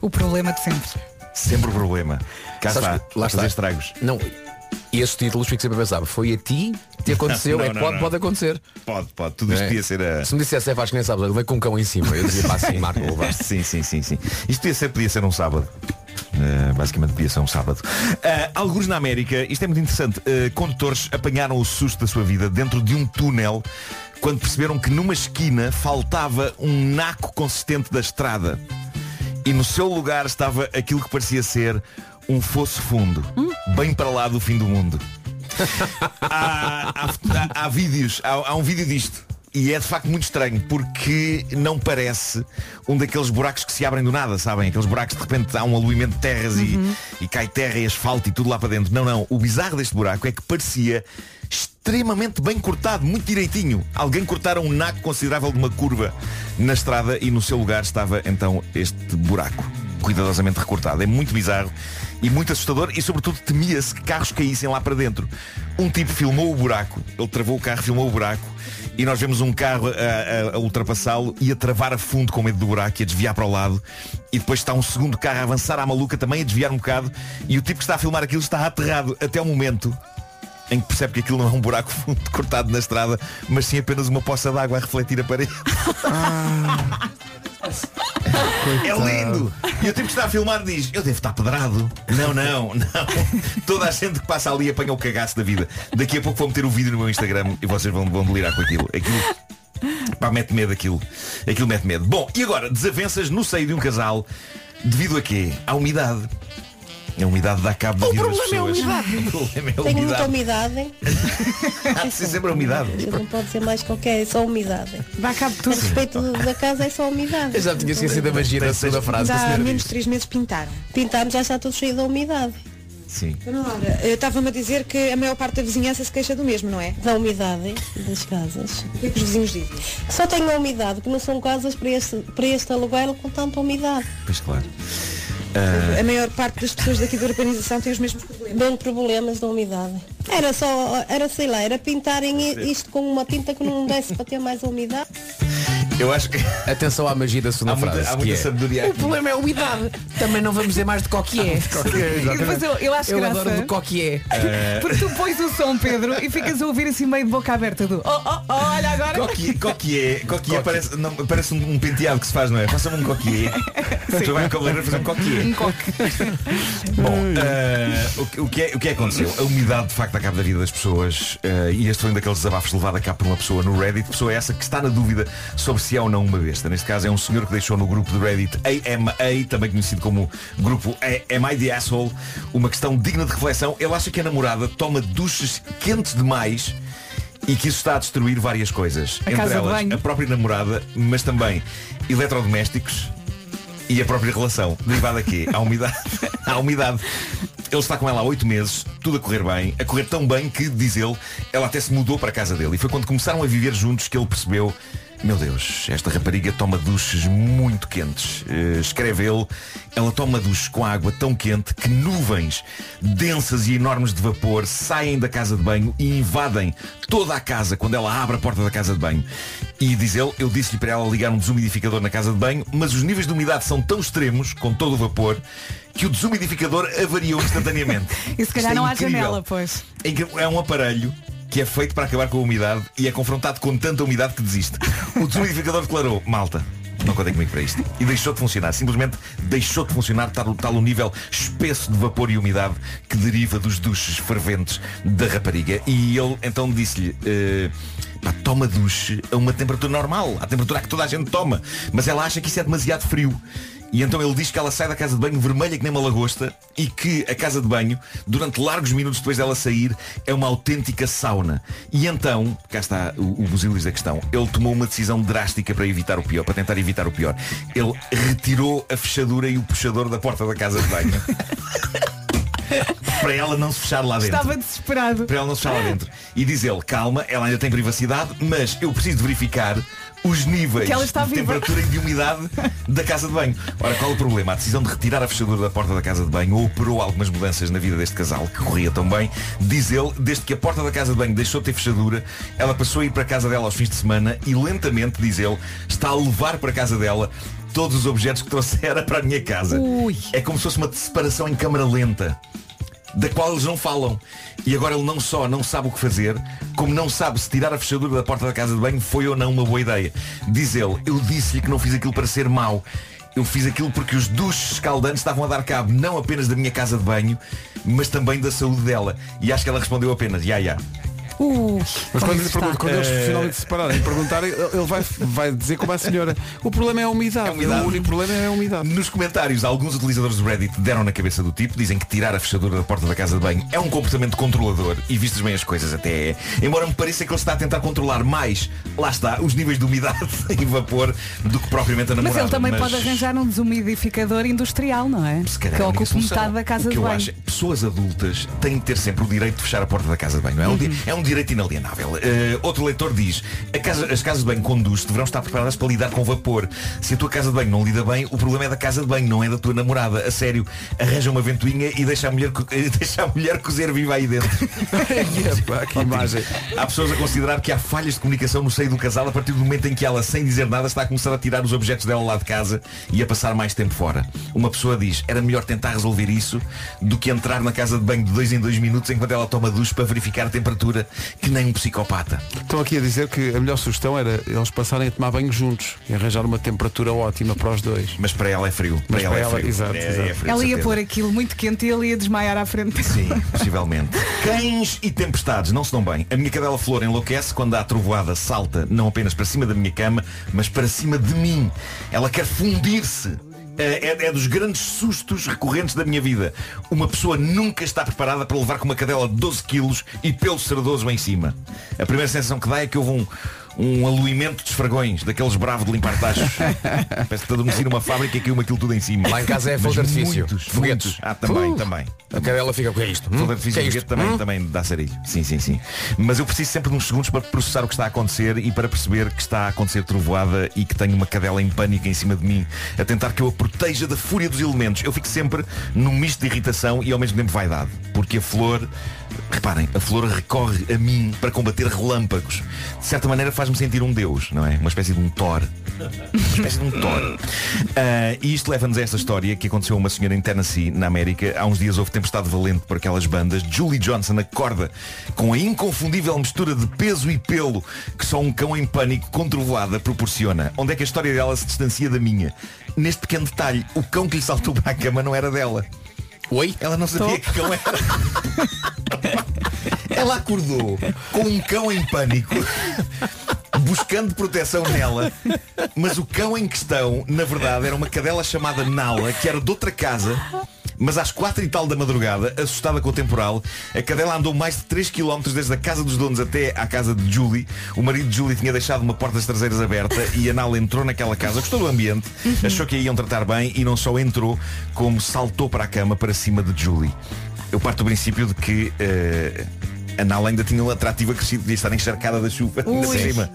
Speaker 2: O problema de sempre.
Speaker 10: Sempre o problema. Cá
Speaker 6: Sabes
Speaker 10: está,
Speaker 6: que- lá
Speaker 10: fazer
Speaker 6: está.
Speaker 10: estragos.
Speaker 6: Não, e esses títulos fico sempre a pensar, foi a ti que te aconteceu?
Speaker 10: Não,
Speaker 6: é que
Speaker 10: não,
Speaker 6: pode,
Speaker 10: não.
Speaker 6: pode acontecer.
Speaker 10: Pode, pode. Tudo isto
Speaker 6: É.
Speaker 10: podia ser a.
Speaker 6: Se me dissesse, é que nem sabes, levei com um cão em cima. Eu dizia, pá, assim, Marco, [laughs] levaste.
Speaker 10: Sim, sim, sim, sim. Isto podia ser, podia ser um sábado. Uh, basicamente podia ser um sábado. Uh, alguns na América, isto é muito interessante, uh, condutores apanharam o susto da sua vida dentro de um túnel quando perceberam que numa esquina faltava um naco consistente da estrada. E no seu lugar estava aquilo que parecia ser um fosso fundo, bem para lá do fim do mundo. [laughs] há, há- há- há vídeos, há, um vídeo disto. E é de facto muito estranho porque não parece um daqueles buracos que se abrem do nada, sabem? Aqueles buracos de repente há um aluimento de terras e, e cai terra e asfalto e tudo lá para dentro. Não, não. O bizarro deste buraco é que parecia extremamente bem cortado, muito direitinho. Alguém cortara um naco considerável de uma curva na estrada e no seu lugar estava então este buraco cuidadosamente recortado. É muito bizarro e muito assustador e sobretudo temia-se que carros caíssem lá para dentro. Um tipo filmou o buraco, ele travou o carro, filmou o buraco e nós vemos um carro a, a- a ultrapassá-lo e a travar a fundo com medo do buraco e a desviar para o lado e depois está um segundo carro a avançar à maluca também a desviar um bocado e o tipo que está a filmar aquilo está aterrado até o momento em que percebe que aquilo não é um buraco [laughs] fundo cortado na estrada, mas sim apenas uma poça de água a refletir a parede. [laughs] [laughs] É lindo! E o tipo que está a filmar diz, eu devo estar pedrado. Não, não, [laughs] não. Toda a gente que passa ali apanha o cagaço da vida. Daqui a pouco vou meter o vídeo no meu Instagram e vocês vão, vão delirar com aquilo. Aquilo. Pá, mete medo aquilo. Aquilo mete medo. Bom, e agora, desavenças no seio de um casal devido a quê? À umidade. A umidade dá cabo da vida das
Speaker 13: problema é a
Speaker 10: pessoas.
Speaker 13: umidade. [laughs]
Speaker 10: O problema é a
Speaker 13: Tenho muita
Speaker 10: umidade.
Speaker 13: umidade. [laughs]
Speaker 10: Há de ser sempre a umidade.
Speaker 13: Não pode ser mais qualquer, é só umidade.
Speaker 2: Dá cabo de
Speaker 13: A respeito da casa é só umidade.
Speaker 6: Eu já tinha esquecido da magia da segunda frase. a
Speaker 9: Há menos de três meses pintaram.
Speaker 13: Pintámos já está tudo cheio de umidade.
Speaker 10: Sim.
Speaker 9: Eu Estava-me a dizer que a maior parte da vizinhança se queixa do mesmo, não é?
Speaker 13: Da umidade das casas.
Speaker 9: O que é que os vizinhos dizem?
Speaker 13: Só tem a umidade, que não são casas para este, para este aluguel com tanta umidade.
Speaker 10: Pois claro.
Speaker 9: A maior parte das pessoas daqui da urbanização tem os mesmos problemas.
Speaker 13: Bem problemas da umidade. Era só, era sei lá, era pintarem isto com uma tinta que não desse para ter mais umidade.
Speaker 10: Eu acho que. [laughs]
Speaker 6: Atenção à magia da segunda
Speaker 10: Há muita-
Speaker 6: frase.
Speaker 10: há
Speaker 6: que
Speaker 10: muita
Speaker 6: é,
Speaker 10: sabedoria
Speaker 6: O
Speaker 10: aqui."
Speaker 6: problema é a umidade. Também não vamos dizer mais de coquié.
Speaker 2: E depois eu, eu acho
Speaker 6: Eu
Speaker 2: graça.
Speaker 6: adoro de coquié.
Speaker 10: Eh, [laughs]
Speaker 2: Porque tu pões o som, Pedro, e ficas a ouvir assim meio de boca aberta do oh, oh, oh, olha agora.
Speaker 10: Coquier, coquier, coquier parece, não, parece um, um penteado que se faz, não é? Faça-me um coquier. Tu vai cabeleireiro fazer um coquier.
Speaker 2: Um coque. [laughs]
Speaker 10: Bom, eh, o, que- o, que é, o que é que aconteceu? A umidade de facto acaba da vida das pessoas eh, e este foi um daqueles desabafos levado a cabo por uma pessoa no Reddit, pessoa essa que está na dúvida sobre se é ou não uma besta. Neste caso é um senhor que deixou no grupo do Reddit AMA, também conhecido como grupo Am I the Asshole, uma questão digna de reflexão. Ele acha que a namorada toma duches quentes demais e que isso está a destruir várias coisas.
Speaker 2: A
Speaker 10: Entre elas, a própria namorada, mas também eletrodomésticos e a própria relação. Derivada aqui, à umidade. [laughs] à umidade. Ele está com ela há oito meses, tudo a correr bem, a correr tão bem que, diz ele, ela até se mudou para a casa dele. E foi quando começaram a viver juntos que ele percebeu, meu Deus, esta rapariga toma duches muito quentes. Eh, escreve ele, ela toma duches com água tão quente que nuvens densas e enormes de vapor saem da casa de banho e invadem toda a casa quando ela abre a porta da casa de banho. E diz ele, eu disse-lhe para ela ligar um desumidificador na casa de banho, mas os níveis de umidade são tão extremos, com todo o vapor, que o desumidificador avariou instantaneamente. [laughs]
Speaker 2: E se calhar
Speaker 10: é
Speaker 2: não há
Speaker 10: incrível.
Speaker 2: janela, pois.
Speaker 10: É. É um aparelho que é feito para acabar com a umidade e é confrontado com tanta umidade que desiste. O desumidificador declarou, malta, não contem comigo para isto. E deixou de funcionar. Simplesmente deixou de funcionar tal, tal o nível espesso de vapor e umidade que deriva dos duches ferventes da rapariga. E ele então disse-lhe, eh, pá, toma duche a uma temperatura normal, à temperatura que toda a gente toma. Mas ela acha que isso é demasiado frio. E então ele diz que ela sai da casa de banho vermelha que nem uma lagosta e que a casa de banho, durante largos minutos depois dela sair, é uma autêntica sauna. E então, cá está o, o busilis da questão, ele tomou uma decisão drástica para evitar o pior, para tentar evitar o pior. Ele retirou a fechadura e o puxador da porta da casa de banho. [laughs] para ela não se fechar lá dentro.
Speaker 2: Estava desesperado.
Speaker 10: Para ela não se fechar lá dentro. E diz ele, calma, ela ainda tem privacidade, mas eu preciso verificar os níveis de temperatura e de umidade da casa de banho. Ora, qual é o problema? A decisão de retirar a fechadura da porta da casa de banho operou algumas mudanças na vida deste casal, que corria tão bem. Diz ele, desde que a porta da casa de banho deixou de ter fechadura, ela passou a ir para a casa dela aos fins de semana e lentamente, diz ele, está a levar para a casa dela todos os objetos que trouxera para a minha casa. É como se fosse uma separação em câmara lenta da qual eles não falam. E agora ele não só não sabe o que fazer, como não sabe se tirar a fechadura da porta da casa de banho foi ou não uma boa ideia. Diz ele, eu disse-lhe que não fiz aquilo para ser mau. Eu fiz aquilo porque os duches escaldantes estavam a dar cabo não apenas da minha casa de banho, mas também da saúde dela. E acho que ela respondeu apenas, ya, ya.
Speaker 2: Uh,
Speaker 3: Mas quando, lhe pergunto, quando eles
Speaker 10: Eh,
Speaker 3: finalmente se separarem e perguntarem, ele vai, vai dizer como a senhora. O problema é a umidade.
Speaker 10: É a umidade.
Speaker 3: O único problema é a umidade.
Speaker 10: Nos comentários, alguns utilizadores do Reddit deram na cabeça do tipo, dizem que tirar a fechadura da porta da casa de banho é um comportamento controlador e vistas bem as coisas até é. Embora me pareça que ele está a tentar controlar mais, lá está, os níveis de umidade [laughs] e vapor do que propriamente a
Speaker 2: Mas
Speaker 10: namorada.
Speaker 2: ele também
Speaker 10: Mas-
Speaker 2: pode arranjar um desumidificador industrial, não é?
Speaker 10: Se calhar
Speaker 2: Que
Speaker 10: é a única
Speaker 2: ocupe
Speaker 10: solução.
Speaker 2: metade da casa
Speaker 10: o que
Speaker 2: de
Speaker 10: eu
Speaker 2: banho.
Speaker 10: acho, é pessoas adultas têm de ter sempre o direito de fechar a porta da casa de banho. não É, um,
Speaker 2: Uhum.
Speaker 10: é um direito inalienável. Eh, outro leitor diz, casa- as casas de banho com duche deverão estar preparadas para lidar com vapor. Se a tua casa de banho não lida bem, o problema é da casa de banho, não é da tua namorada. A sério, arranja uma ventoinha e deixa a mulher, [laughs] deixa a mulher cozer viva aí dentro. [laughs]
Speaker 3: Epá, que imagem.
Speaker 10: Há pessoas a considerar que há falhas de comunicação no seio do casal a partir do momento em que ela, sem dizer nada, está a começar a tirar os objetos dela lá de casa e a passar mais tempo fora. Uma pessoa diz, era melhor tentar resolver isso do que entrar na casa de banho de dois em dois minutos enquanto ela toma duche para verificar a temperatura que nem um psicopata.
Speaker 3: Estão aqui a dizer que a melhor sugestão era eles passarem a tomar banho juntos e arranjar uma temperatura ótima para os dois.
Speaker 10: Mas para ela é frio.
Speaker 3: Mas
Speaker 10: para ela,
Speaker 3: para
Speaker 10: é
Speaker 3: ela,
Speaker 10: frio.
Speaker 3: exato,
Speaker 10: É-
Speaker 3: exato.
Speaker 10: é frio,
Speaker 2: Ela ia pôr aquilo muito quente e ele ia desmaiar à frente.
Speaker 10: Sim, possivelmente. [laughs] Cães e tempestades não se dão bem. A minha cadela flor enlouquece quando há trovoada salta não apenas para cima da minha cama, mas para cima de mim. Ela quer fundir-se. É, é- é dos grandes sustos recorrentes da minha vida. Uma pessoa nunca está preparada para levar com uma cadela de 12 quilos e pelo cerdoso em cima. A primeira sensação que dá é que houve um, um aluimento de esfragões, daqueles bravos de limpar tachos. [laughs] Parece que adormeci numa fábrica e caiu aquilo tudo em cima.
Speaker 6: Lá em casa é fogo de artifício.
Speaker 10: muitos,
Speaker 6: Foguetes.
Speaker 10: muitos. Ah, também,
Speaker 6: Uh.
Speaker 10: também.
Speaker 6: A cadela fica com isto.
Speaker 10: Fogo
Speaker 6: Hum?
Speaker 10: de artifício
Speaker 6: Que é isto?
Speaker 10: também,
Speaker 6: Hum?
Speaker 10: também dá sarilho. Sim, sim, sim. Mas eu preciso sempre de uns segundos para processar o que está a acontecer e para perceber que está a acontecer trovoada e que tenho uma cadela em pânico em cima de mim, a tentar que eu a proteja da fúria dos elementos. Eu fico sempre num misto de irritação e ao mesmo tempo vaidade. Porque a flor, reparem, a flor recorre a mim para combater relâmpagos. De certa maneira faz faz-me sentir um deus, não é? Uma espécie de um Thor. Uma espécie de um Thor. Ah, e isto leva-nos a esta história que aconteceu a uma senhora em Tennessee, na América. Há uns dias houve tempestade valente por aquelas bandas. Julie Johnson acorda com a inconfundível mistura de peso e pelo que só um cão em pânico com trovoada proporciona. Onde é que a história dela se distancia da minha? Neste pequeno detalhe, o cão que lhe saltou para a cama não era dela.
Speaker 6: Oi?
Speaker 10: Ela não sabia que cão era. Ela acordou com um cão em pânico, buscando proteção nela, mas o cão em questão, na verdade, era uma cadela chamada Nala, que era de outra casa. Mas às quatro e tal da madrugada, assustada com o temporal, a cadela andou mais de 3 km desde a casa dos donos até à casa de Julie. O marido de Julie tinha deixado uma porta das traseiras aberta e a Nala entrou naquela casa, gostou do ambiente, achou que a iam tratar bem e não só entrou, como saltou para a cama para cima de Julie. Eu parto do princípio de que eh, a Nala ainda tinha um atrativo acrescido, podia estar encharcada da chuva por
Speaker 14: Ui.
Speaker 10: cima.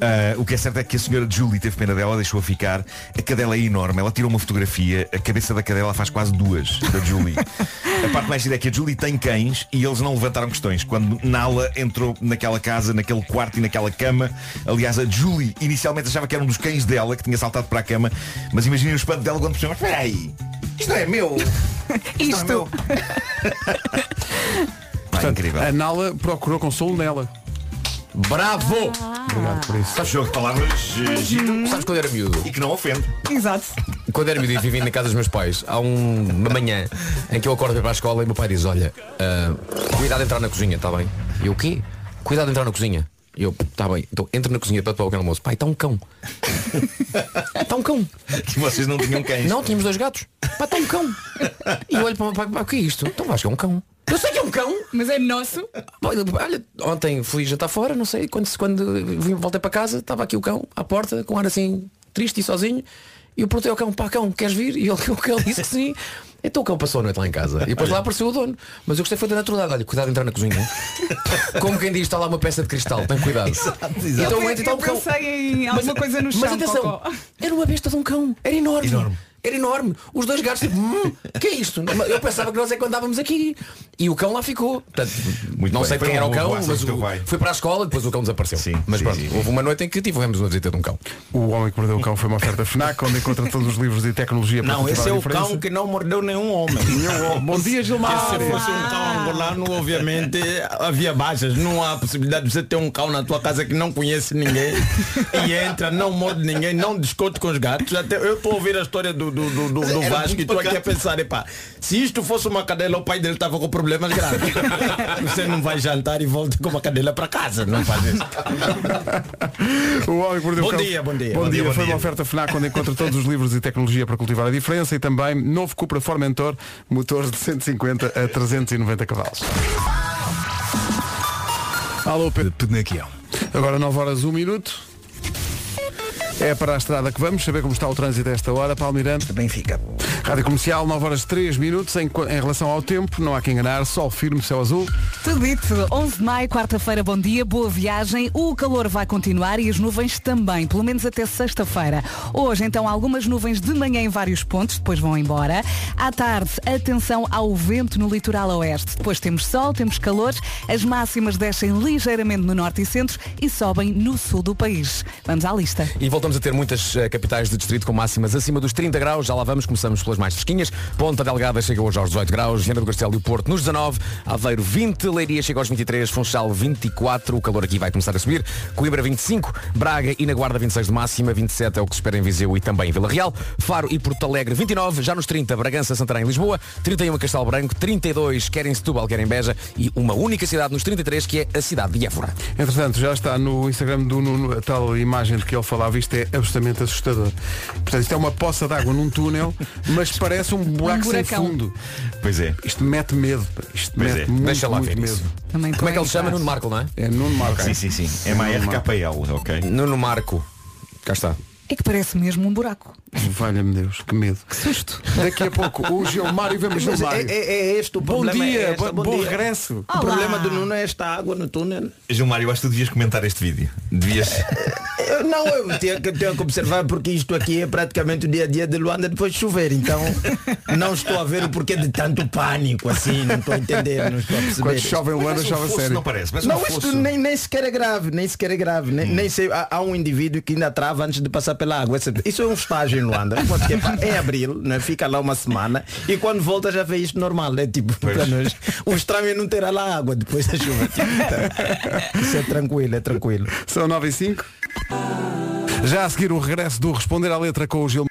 Speaker 10: Ah, o que é certo é que a senhora Julie teve pena dela, deixou-a ficar. A cadela é enorme, ela tirou uma fotografia, a cabeça da cadela faz quase duas da Julie. a parte mais gira é que a Julie tem cães e eles não levantaram questões. Quando Nala entrou naquela casa, naquele quarto e naquela cama, aliás, a Julie inicialmente achava que era um dos cães dela que tinha saltado para a cama, mas imaginem o espanto dela quando percebeu, espera aí, isto não é meu. [laughs] Isto, não é meu. [laughs]
Speaker 3: Portanto, a Nala procurou consolo nela.
Speaker 6: Bravo!
Speaker 3: Obrigado por isso.
Speaker 10: Sabes jogo de palavras giro
Speaker 6: Sabes quando era miúdo?
Speaker 10: e que não ofende.
Speaker 2: Exato.
Speaker 6: Quando era miúdo e vivia na casa dos meus pais, há um- uma manhã em que eu acordo para ir para a escola e meu pai diz, olha, ah, cuidado de entrar na cozinha, está bem? E eu, o quê? Cuidado de entrar na cozinha. E eu, está bem, então entra na cozinha para tomar o pequeno almoço. Pai, está um cão. [laughs] Está um cão.
Speaker 10: Que vocês não tinham cães.
Speaker 6: Não, tínhamos dois gatos. Pá, está um cão. E eu olho para o meu pai, "Pá, o que é isto? Então acho que é um cão. Eu sei que é um cão.
Speaker 2: Mas é nosso.
Speaker 6: Olha, olha, ontem fui jantar fora, não sei, quando, quando vim, voltei para casa, estava aqui o cão à porta, com ar assim, triste e sozinho. E eu perguntei ao cão, pá, cão, queres vir? E ele, [laughs] o cão disse que sim. Então o cão passou a noite lá em casa. E depois lá apareceu o dono. Mas eu gostei foi da naturalidade. Olha, cuidado de entrar na cozinha. [laughs] Como quem diz, está lá uma peça de cristal, tem cuidado. Então
Speaker 2: eu,
Speaker 6: entra e está
Speaker 2: eu
Speaker 6: cão.
Speaker 2: pensei em alguma coisa no chão.
Speaker 6: Mas atenção,
Speaker 2: Cocó.
Speaker 6: era uma besta de um cão. Era enorme.
Speaker 10: Enorme.
Speaker 6: Era enorme. Os dois gatos, tipo, hum, que é isto? Eu pensava que nós é que andávamos aqui. E o cão lá ficou. Portanto,
Speaker 10: Muito
Speaker 6: não
Speaker 10: bem.
Speaker 6: sei
Speaker 10: Foi
Speaker 6: quem era o cão, mas o, foi para a escola e depois o cão desapareceu.
Speaker 10: Sim,
Speaker 6: mas
Speaker 10: sim,
Speaker 6: pronto,
Speaker 10: sim.
Speaker 6: houve uma noite em que tivemos uma visita de um cão.
Speaker 3: O Homem que Mordeu o Cão foi uma oferta FNAC, onde encontra todos os livros de tecnologia para
Speaker 14: Não, esse é o cão que não mordeu nenhum homem. [laughs]
Speaker 3: Bom dia, Gilmar.
Speaker 14: Se fosse um cão angolano, obviamente havia baixas. Não há possibilidade de você ter um cão na tua casa que não conhece ninguém e entra, não morde ninguém, não discute com os gatos. Até eu estou a ouvir a história do, do, do, do, do Vasco e estou aqui a pensar, epá, se isto fosse uma cadela, o pai dele estava com problemas graves. [laughs] Você não vai jantar e volta com uma cadela para casa, não faz isso.
Speaker 3: O Homem o
Speaker 14: Bom dia, bom dia.
Speaker 3: Bom,
Speaker 14: Bom
Speaker 3: dia, foi
Speaker 10: dia.
Speaker 3: uma oferta FNAC onde encontra todos os livros de tecnologia para cultivar a diferença e também novo Cupra Formentor, motores de 150 a 390 cavalos. Alô, Pedro.
Speaker 11: Penaquião.
Speaker 3: Agora 9 horas 1 minuto. É para a estrada que vamos, saber como está o trânsito a esta hora. Paulo Mirante.
Speaker 4: Benfica.
Speaker 3: Rádio Comercial, 9 horas 3 minutos. Em, em relação ao tempo, não há que enganar. Sol firme, céu azul.
Speaker 2: Tudo dito. 11 de maio, quarta-feira, bom dia, boa viagem. O calor vai continuar e as nuvens também, pelo menos até sexta-feira. Hoje, então, algumas nuvens de manhã em vários pontos, depois vão embora. À tarde, atenção ao vento no litoral oeste. Depois temos sol, temos calor, as máximas descem ligeiramente no norte e centro e sobem no sul do país. Vamos à lista.
Speaker 6: E voltamos a ter muitas eh, capitais de distrito com máximas acima dos 30 graus. Já lá vamos, começamos pelas mais fresquinhas. Ponta Delgada chega hoje aos 18 graus, Viana do Castelo e Porto nos 19, Aveiro 20, Leiria chega aos 23, Funchal 24, o calor aqui vai começar a subir, Coimbra 25, Braga e na Guarda 26 de máxima, 27 é o que se espera em Viseu e também em Vila Real, Faro e Porto Alegre 29, já nos 30, Bragança, Santarém e Lisboa, 31 Castelo Branco, 32 quer em Setúbal, quer em Beja e uma única cidade nos 33 que é a cidade de Évora.
Speaker 3: Entretanto, já está no Instagram do Nuno a tal imagem de que ele falava. Isto é absolutamente assustador. Portanto, isto é uma poça de água num túnel, mas parece um buraco sem
Speaker 2: buracão.
Speaker 3: fundo.
Speaker 10: Pois é.
Speaker 3: Isto mete medo. Isto
Speaker 10: Pois
Speaker 3: mete
Speaker 10: é.
Speaker 3: muito,
Speaker 6: Deixa lá
Speaker 3: muito
Speaker 6: ver
Speaker 3: medo.
Speaker 6: isso.
Speaker 2: Também
Speaker 6: Como é que ele chama? Nuno Marco, não é?
Speaker 3: É Nuno Marco.
Speaker 10: Sim, sim, sim. É uma RKPL, ok?
Speaker 6: Nuno Marco. Cá está.
Speaker 2: É que parece mesmo um buraco.
Speaker 3: Valha-me Deus, que medo.
Speaker 2: Que susto.
Speaker 3: Daqui a pouco o Gilmário, vamos
Speaker 14: Mas
Speaker 3: Gilmário.
Speaker 14: é, é, é este o
Speaker 3: Bom
Speaker 14: problema.
Speaker 3: dia,
Speaker 14: é esta,
Speaker 3: bom, bom
Speaker 14: dia.
Speaker 3: regresso.
Speaker 14: O problema do Nuno é esta água no túnel.
Speaker 10: Gilmário, eu acho que tu devias comentar este vídeo. Devias. [laughs]
Speaker 14: Não, eu tenho que, tenho que observar porque isto aqui é praticamente o dia a dia de Luanda depois de chover. Então não estou a ver o porquê de tanto pânico assim, não estou a entender, não estou a perceber.
Speaker 3: Quando chove em Luanda, chove a
Speaker 10: fosso,
Speaker 3: sério.
Speaker 10: não parece? Parece um
Speaker 14: Não, isto nem, nem sequer é grave, nem sequer é grave. Nem, nem sei, há, há um indivíduo que ainda trava antes de passar pela água. Isso é um estágio em Luanda. É abril, né? fica lá uma semana e quando volta já vê isto normal. É tipo, para nós, o estranho é não ter lá água depois da chuva. [laughs] Isso é tranquilo, é tranquilo.
Speaker 3: São 9 e 5. Já a seguir o regresso do Responder à Letra com o Gil.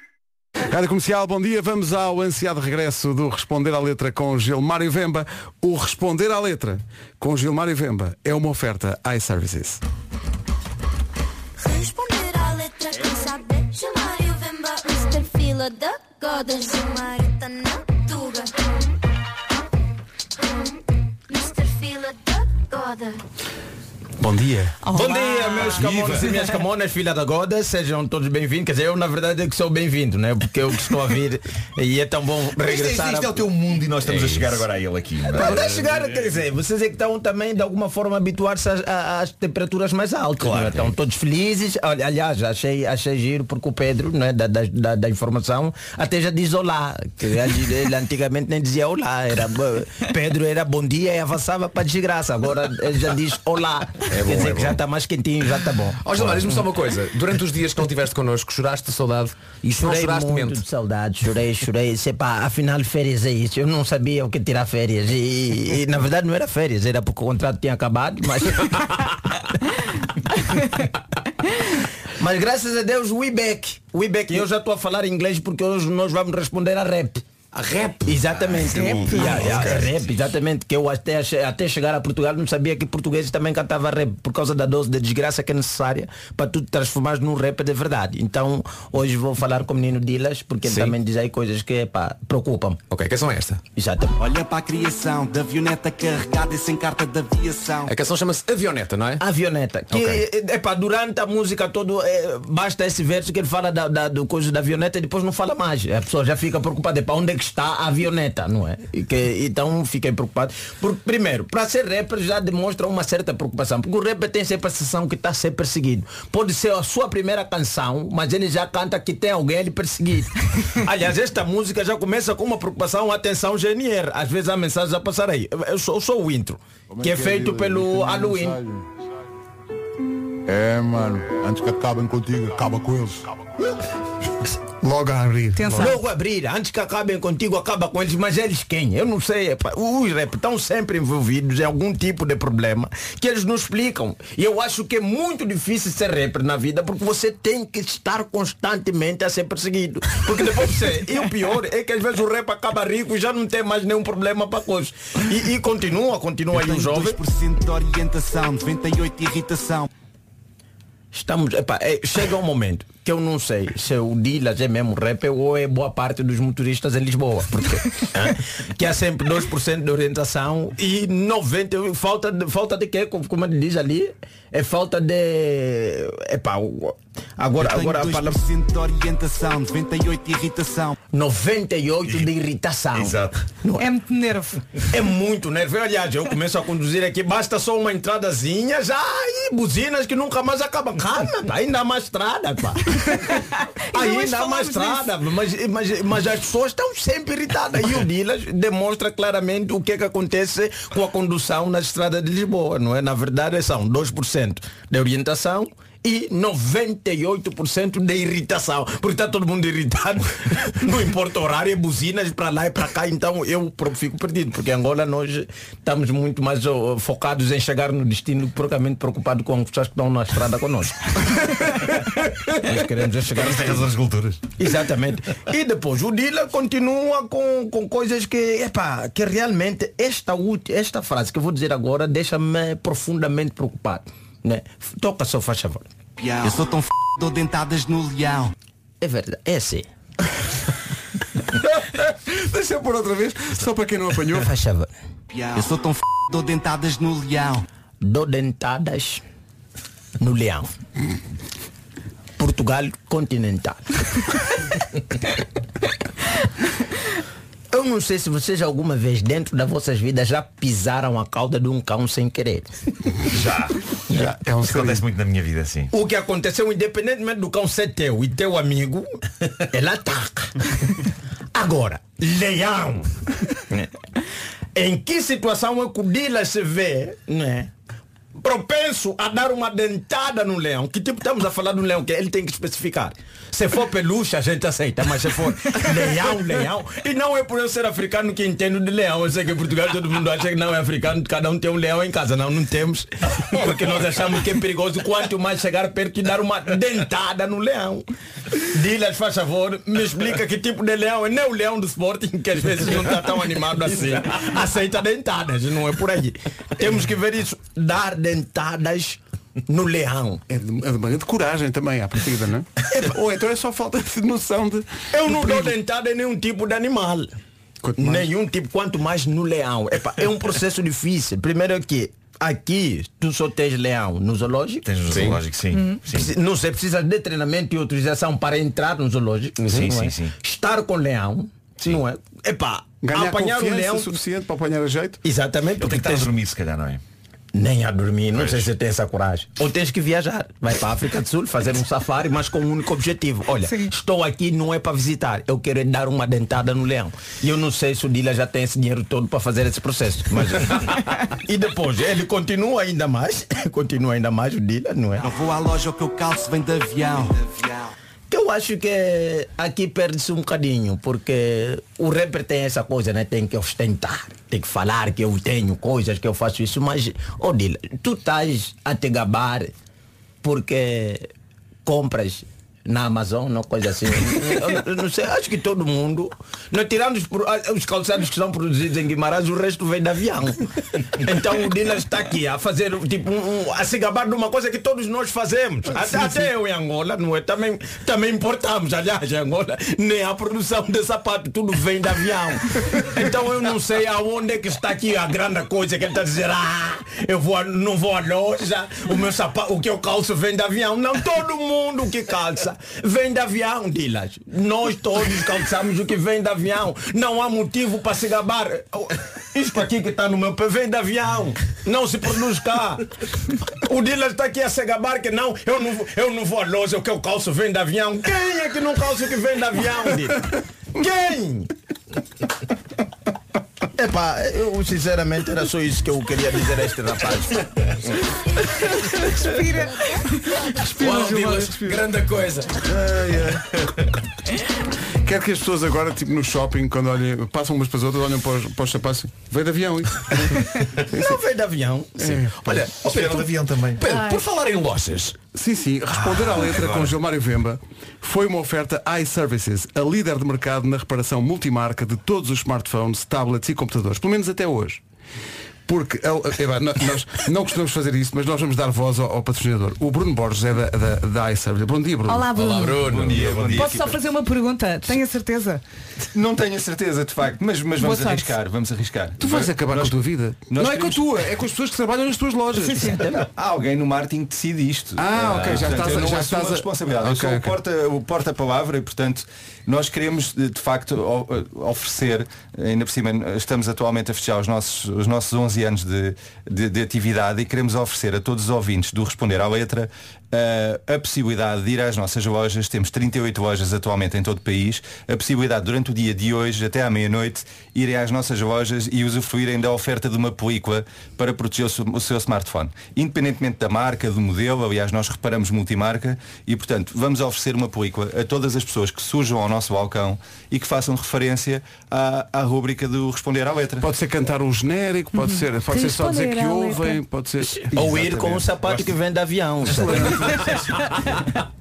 Speaker 3: Rádio Comercial, bom dia. Vamos ao ansiado regresso do Responder à Letra com Gilmário Vemba. O Responder à Letra com Gilmário Vemba é uma oferta iServices.
Speaker 7: Mr. Fila da Goda Gilmário tá na Tuga Mr.
Speaker 3: Bom dia.
Speaker 14: Bom dia, meus camones e minhas camonas, filha da Goda, sejam todos bem-vindos. Quer dizer, eu na verdade é que sou bem-vindo, né? Porque eu estou a vir e é tão bom regressar.
Speaker 10: isto é o teu mundo e nós estamos
Speaker 14: É
Speaker 10: a chegar agora a ele aqui. não é?
Speaker 14: A chegar, quer dizer, vocês é que estão também de alguma forma a habituar-se às, às temperaturas mais altas.
Speaker 10: Claro.
Speaker 14: é? Estão todos felizes. Olha, aliás, achei, achei giro porque o Pedro, não é, da, da, da- informação, até já diz olá. Que ele, antigamente nem dizia olá. Era, Pedro era bom dia e avançava para desgraça. Agora ele já diz olá. Quer
Speaker 6: bom,
Speaker 14: dizer
Speaker 6: é
Speaker 14: que
Speaker 6: bom.
Speaker 14: já está mais quentinho, já está bom.
Speaker 6: Ó Gilmar, diz-me só uma coisa. Durante os dias que não estiveste connosco, choraste de saudade e
Speaker 14: Chorei
Speaker 6: choraste
Speaker 14: muito
Speaker 6: mente.
Speaker 14: de saudade, chorei, chorei. Sei pá, afinal férias é isso. Eu não sabia o que tirar férias. E, e, na verdade não era férias, era porque o contrato tinha acabado, mas. [laughs] mas graças a Deus we back. We back. Eu já estou a falar inglês porque hoje nós vamos responder a rap.
Speaker 6: A rap?
Speaker 14: Exatamente.
Speaker 6: Rap?
Speaker 14: Yeah, yeah, rap, exatamente. Que eu até, até chegar a Portugal não sabia que português também cantava rap por causa da dose de desgraça que é necessária para tu te transformares num rap de verdade. Então hoje vou falar com o menino Dilas porque ele
Speaker 6: Sim.
Speaker 14: também diz aí coisas que pá, preocupam.
Speaker 6: Ok, que canção é esta?
Speaker 14: Exatamente.
Speaker 15: Olha para a criação da avioneta carregada e sem carta de aviação.
Speaker 6: A canção chama-se Avioneta, não é?
Speaker 14: Avioneta. Que,
Speaker 6: Ok.
Speaker 14: é, pá, durante a música todo é, basta esse verso que ele fala da, da, do coisa da avioneta e depois não fala mais. A pessoa já fica preocupada. Para onde é que está a avioneta, não é? E que, então fiquei preocupado. Porque, primeiro, para ser rapper já demonstra uma certa preocupação. Porque o rapper tem sempre a sensação que está a ser perseguido. Pode ser a sua primeira canção, mas ele já canta que tem alguém a lhe perseguir. [laughs] Aliás, esta música já começa com uma preocupação, atenção, GNR. Às vezes a mensagem a passar aí. Eu sou, eu sou o intro, que é feito pelo Halloween.
Speaker 16: É, mano, antes que acabem contigo, acaba com eles.
Speaker 3: Logo a abrir.
Speaker 14: Logo abrir, antes que acabem contigo, acaba com eles, mas eles quem? Eu não sei. epá. Os rap estão sempre envolvidos em algum tipo de problema que eles não explicam. E eu acho que é muito difícil ser rapper na vida porque você tem que estar constantemente a ser perseguido. Porque depois você. E o pior é que às vezes o rap acaba rico e já não tem mais nenhum problema para coisa. E, e continua, continua aí o jovem.
Speaker 15: 2% de orientação, 98% de irritação.
Speaker 14: Estamos, epá, é, chega um momento que eu não sei se o Dilas é mesmo rapper ou é boa parte dos motoristas em Lisboa. Porque [laughs] que há sempre 2% de orientação e 90% falta de, falta de quê? Como, ele diz ali? É falta de. Epá, o- agora, agora a palavra.
Speaker 15: 2% de orientação, 98% de irritação.
Speaker 14: 98 de irritação.
Speaker 10: Exato.
Speaker 2: É muito nervo.
Speaker 14: É muito nervo. Aliás, eu começo a conduzir aqui, basta só uma entradazinha, já e buzinas que nunca mais acabam. Calma, pá, [laughs] ainda há mais estrada, pá. ainda há mais estrada, mas, mas, mas as pessoas estão sempre irritadas. E o [laughs] Dilas demonstra claramente o que é que acontece com a condução nas estradas de Lisboa, não é? Na verdade, são 2% de orientação e 98% de irritação. Porque está todo mundo irritado. [laughs] Não importa o horário, é buzinas para lá e para cá. Então eu fico perdido. Porque em Angola nós estamos muito mais focados em chegar no destino que propriamente preocupados com as pessoas que estão na estrada conosco. [laughs] nós queremos é chegar
Speaker 10: Tem razão as culturas.
Speaker 14: Exatamente. E depois o Dila continua com, com coisas que, epá, que realmente esta, esta frase que eu vou dizer agora deixa-me profundamente preocupado. Né? Toca só, faz favor.
Speaker 15: Eu sou tão f... dou dentadas no leão.
Speaker 14: É verdade, é assim. [laughs]
Speaker 3: Deixa eu pôr outra vez, só para quem não apanhou.
Speaker 14: Faz favor.
Speaker 15: Eu sou tão f... dou dentadas no leão.
Speaker 14: Dou dentadas no leão. Portugal continental. [laughs] Eu não sei se vocês alguma vez dentro das vossas vidas já pisaram a cauda de um cão sem querer. [laughs]
Speaker 10: Já.
Speaker 3: Já, é um
Speaker 10: Isso acontece muito na minha vida, sim.
Speaker 14: O que aconteceu, independentemente do cão ser teu e teu amigo, [laughs] ele ataca. Agora, leão. [laughs] Em que situação é que o Dila se vê, né? Propenso a dar uma dentada no leão. Que tipo estamos a falar do leão que ele tem que especificar. Se for peluche, a gente aceita, mas se for leão, leão. E não é por eu ser africano que entendo de leão. Eu sei que em Portugal todo mundo acha que não é africano, cada um tem um leão em casa. Não, não temos. Porque nós achamos que é perigoso quanto mais chegar perto e dar uma dentada no leão. Dilas, faz favor, me explica que tipo de leão é. É o leão do Sporting, que às vezes não está tão animado assim. Aceita dentadas, não é por aí. Temos que ver isso. Dar dentadas no leão.
Speaker 3: É de, é de maneira de coragem também, à partida, não é? [laughs] Ou então é só falta de noção de.
Speaker 14: Eu não dou
Speaker 3: perigo.
Speaker 14: dentada em nenhum tipo de animal. Nenhum tipo, quanto mais no leão. Epa, é um processo [laughs] difícil. Primeiro é que aqui tu só tens leão no zoológico.
Speaker 10: Tens no zoológico, sim. sim.
Speaker 14: Preci- Não sei, precisa de treinamento e autorização para entrar no zoológico.
Speaker 10: Sim,
Speaker 14: é?
Speaker 10: sim, sim.
Speaker 14: Estar com leão, não é? Epá,
Speaker 3: Ganhar
Speaker 14: apanhar o leão.
Speaker 3: suficiente para apanhar a jeito.
Speaker 14: Exatamente,
Speaker 10: Ele tem
Speaker 14: porque
Speaker 10: que estar a
Speaker 14: tens
Speaker 10: dormir, se calhar, não é?
Speaker 14: Nem a dormir, não sei se tem essa coragem. Ou tens que viajar, vai para a África do Sul fazer um safari, mas com um único objetivo. Olha, estou aqui não é para visitar, eu quero é dar uma dentada no leão. E eu não sei se o Dila já tem esse dinheiro todo para fazer esse processo. Mas... [laughs] e depois, ele continua ainda mais, [laughs] continua ainda mais o Dila, não é?
Speaker 15: Não vou à loja, o que eu calço vem de avião.
Speaker 14: Que eu acho que aqui perde-se um bocadinho, porque o rapper tem essa coisa, né? Tem que ostentar, tem que falar que eu tenho coisas, que eu faço isso, mas, ô Dila, tu estás a te gabar porque compras na Amazon, não coisa assim. Eu, não- eu não sei, acho que todo mundo, não, tirando os, ah, os calçados que são produzidos em Guimarães, o resto vem de avião. Então o Dila está aqui a fazer, tipo, um- a se gabar de uma coisa que todos nós fazemos. Até, até eu em Angola, não é? Também, também importamos, aliás, em Angola, nem a produção de sapato, tudo vem de avião. Então eu não sei aonde é que está aqui a grande coisa que ele está a dizer, ah, eu vou, não vou à loja, o meu sapato, o que eu calço vem de avião. Não, todo mundo que calça vem de avião, Dilas. Nós todos calçamos o que vem de avião. Não há motivo para se gabar. Isto aqui que está no meu pé vem de avião. Não se produz cá. O Dilas está aqui a se gabar que não, eu não, vou- eu não vou à loja, o que eu calço vem de avião. Quem é que não calça o que vem de avião, Dilas? Quem? Epá, eu sinceramente era só isso que eu queria dizer a este rapaz.
Speaker 2: Respira.
Speaker 6: Uau, Dilas, grande coisa.
Speaker 3: Quero que as pessoas agora, tipo no shopping, quando olhem, passam umas para as outras, olham para os, para os sapatos assim, veio de avião isso. [laughs]
Speaker 14: Não veio de avião.
Speaker 3: Sim.
Speaker 6: Olha, ó Pedro,
Speaker 10: de avião também.
Speaker 6: Pedro, por falar em lojas.
Speaker 3: Sim, sim. Responder à letra com Gilmário Vemba foi uma oferta iServices, a líder de mercado na reparação multimarca de todos os smartphones, tablets e computadores, pelo menos até hoje. Porque é, pá, no- nós não costumamos fazer isso, mas nós vamos dar voz ao, ao patrocinador. O Bruno Borges é da, da, da. Bom dia, Bruno.
Speaker 2: Olá, Bruno.
Speaker 10: Bom dia, bom dia.
Speaker 2: Posso só fazer uma pergunta? Tenho a certeza.
Speaker 17: Não tenho a certeza, de facto, mas, mas vamos arriscar, vamos arriscar.
Speaker 3: Tu vais acabar com a tua vida.
Speaker 17: nós
Speaker 3: não é com a tua, é com as pessoas que trabalham nas tuas lojas.
Speaker 17: Há alguém no marketing que decide isto.
Speaker 3: Ah, ok, já
Speaker 17: portanto,
Speaker 3: estás já estás a-
Speaker 17: responsabilidade.
Speaker 3: Ok,
Speaker 17: eu sou
Speaker 3: ok.
Speaker 17: o porta- o porta-palavra e, portanto, nós queremos, de facto, oferecer, ainda por cima, estamos atualmente a fechar os nossos, os nossos 11 anos de, de- de atividade e queremos oferecer a todos os ouvintes do Responder à Letra eh, a possibilidade de ir às nossas lojas. Temos 38 lojas atualmente em todo o país. A possibilidade, durante o dia de hoje, até à meia-noite, irem às nossas lojas e usufruírem da oferta de uma película para proteger o seu, smartphone. Independentemente da marca, do modelo, aliás, nós reparamos multimarca e, portanto, vamos oferecer uma película a todas as pessoas que surjam ao nosso balcão e que façam referência à, à rúbrica do Responder à Letra.
Speaker 3: Pode ser cantar um genérico, pode ser, pode ser só dizer que ouvem, pode ser.
Speaker 14: Ou ir com um sapato que vem de avião.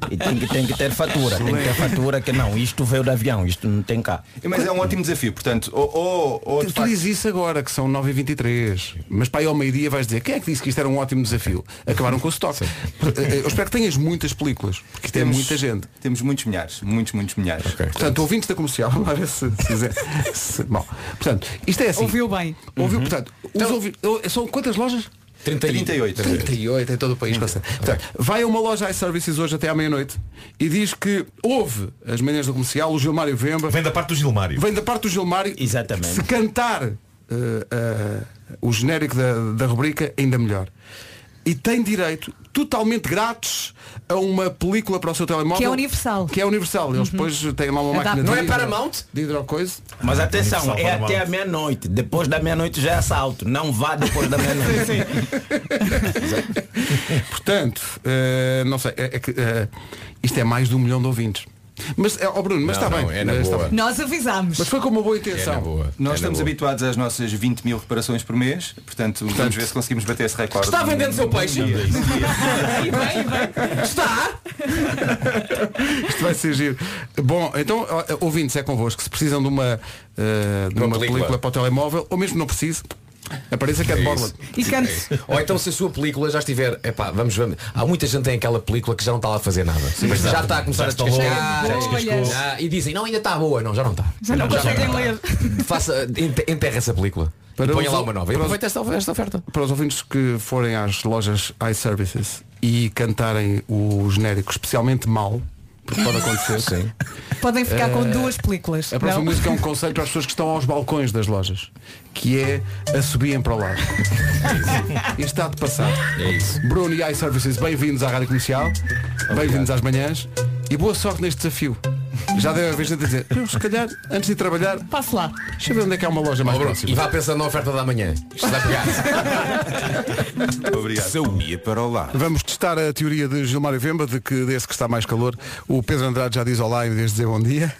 Speaker 14: E tem que, tem que ter fatura. Tem que ter fatura que não, isto veio de avião, isto não tem cá.
Speaker 17: Mas é um ótimo desafio, portanto, ou, ou, ou de
Speaker 3: Tu
Speaker 17: facto-
Speaker 3: dizes isso agora, que são 9h23, mas para aí ao meio-dia vais dizer quem é que disse que isto era um ótimo desafio? Acabaram com o stock. Eu espero que tenhas muitas películas, porque isto é
Speaker 17: Temos-
Speaker 3: muita gente.
Speaker 17: Temos muitos milhares, muitos, muitos milhares.
Speaker 3: Portanto, ouvintes da comercial, [laughs] vamos lá ver se, se, se- Bom, portanto, isto é assim.
Speaker 2: Ouviu bem.
Speaker 3: Ouviu, portanto, os ouvi- são quantas lojas?
Speaker 17: 38.
Speaker 3: 38 em todo o país. Portanto, vai a uma loja iServices hoje até à meia-noite e diz que houve as manhãs do comercial, o Gilmário Vemba.
Speaker 10: Vem da parte do Gilmário.
Speaker 3: Vem da parte do Gilmário.
Speaker 14: Exatamente.
Speaker 3: Se cantar eh, eh, o genérico da, da rubrica, ainda melhor. E tem direito totalmente grátis a uma película para o seu telemóvel.
Speaker 2: Que é universal.
Speaker 3: Que é universal. Eles depois têm lá uma
Speaker 2: É
Speaker 3: máquina
Speaker 2: da-
Speaker 3: de
Speaker 14: Não é Paramount?
Speaker 3: De hidrocoisa.
Speaker 14: Mas atenção,
Speaker 3: Universal
Speaker 14: é
Speaker 3: Paramount.
Speaker 14: até a meia-noite. Depois da meia-noite já é assalto. Não vá depois da meia-noite. [laughs]
Speaker 3: Portanto, eh, não sei, é, é que, eh, isto é mais de um milhão de ouvintes. Mas, é, ó Bruno, mas
Speaker 17: Não,
Speaker 3: está
Speaker 17: não,
Speaker 3: bem.
Speaker 17: é na
Speaker 3: eh, está
Speaker 17: boa.
Speaker 3: bem.
Speaker 2: Nós avisámos.
Speaker 3: Mas foi com uma boa intenção.
Speaker 17: Nós estamos habituados às nossas 20 mil reparações por mês, portanto, vamos ver se conseguimos bater esse recorde.
Speaker 6: Está vendendo seu peixe?
Speaker 2: Está?
Speaker 3: Isto vai ser giro. Bom, então, ouvintes, é convosco. Se precisam de uma, eh, de
Speaker 6: Uma
Speaker 3: uma,
Speaker 6: película.
Speaker 3: película. para o telemóvel, ou mesmo não precise, apareça que é de borla.
Speaker 2: E cante.
Speaker 6: Ou então se a sua película já estiver, epá, vamos, vamos. Há muita gente tem aquela película que já não está lá a fazer nada.
Speaker 3: mas
Speaker 6: já está a começar
Speaker 3: já
Speaker 6: a descascar,
Speaker 3: já descascou.
Speaker 6: já- e dizem, não, ainda está boa, não, já não está.
Speaker 2: Já não conseguem ler.
Speaker 6: Faça, ente- enterra essa película.
Speaker 3: Para
Speaker 6: e ponha
Speaker 3: os-
Speaker 6: lá uma nova. E aproveita esta, esta oferta.
Speaker 3: Para os ouvintes que forem às lojas iServices e cantarem o genérico especialmente mal, porque pode acontecer. [laughs] Sim.
Speaker 2: Podem ficar com
Speaker 3: Eh,
Speaker 2: duas películas.
Speaker 3: A próxima
Speaker 2: não?
Speaker 3: música é um conselho para as pessoas que estão aos balcões das lojas, que é assobiem para o lado. [laughs] Isto está de passado.
Speaker 6: É isso.
Speaker 3: Bruno e iServices, bem-vindos à Rádio Comercial, bem-vindos às manhãs e boa sorte neste desafio. Já deve haver gente a dizer, eu se calhar, antes de ir trabalhar,
Speaker 2: passo lá.
Speaker 3: Deixa eu ver onde é que há uma loja mais
Speaker 6: Bruno,
Speaker 3: próxima.
Speaker 6: e vá pensando na oferta da manhã. Isto vai pegar. [laughs]
Speaker 10: Obrigado. Saúde para o lado.
Speaker 3: Vamos testar a teoria de Gilmário Vemba de que desse que está mais calor, o Pedro Andrade já diz olá em vez de dizer bom dia.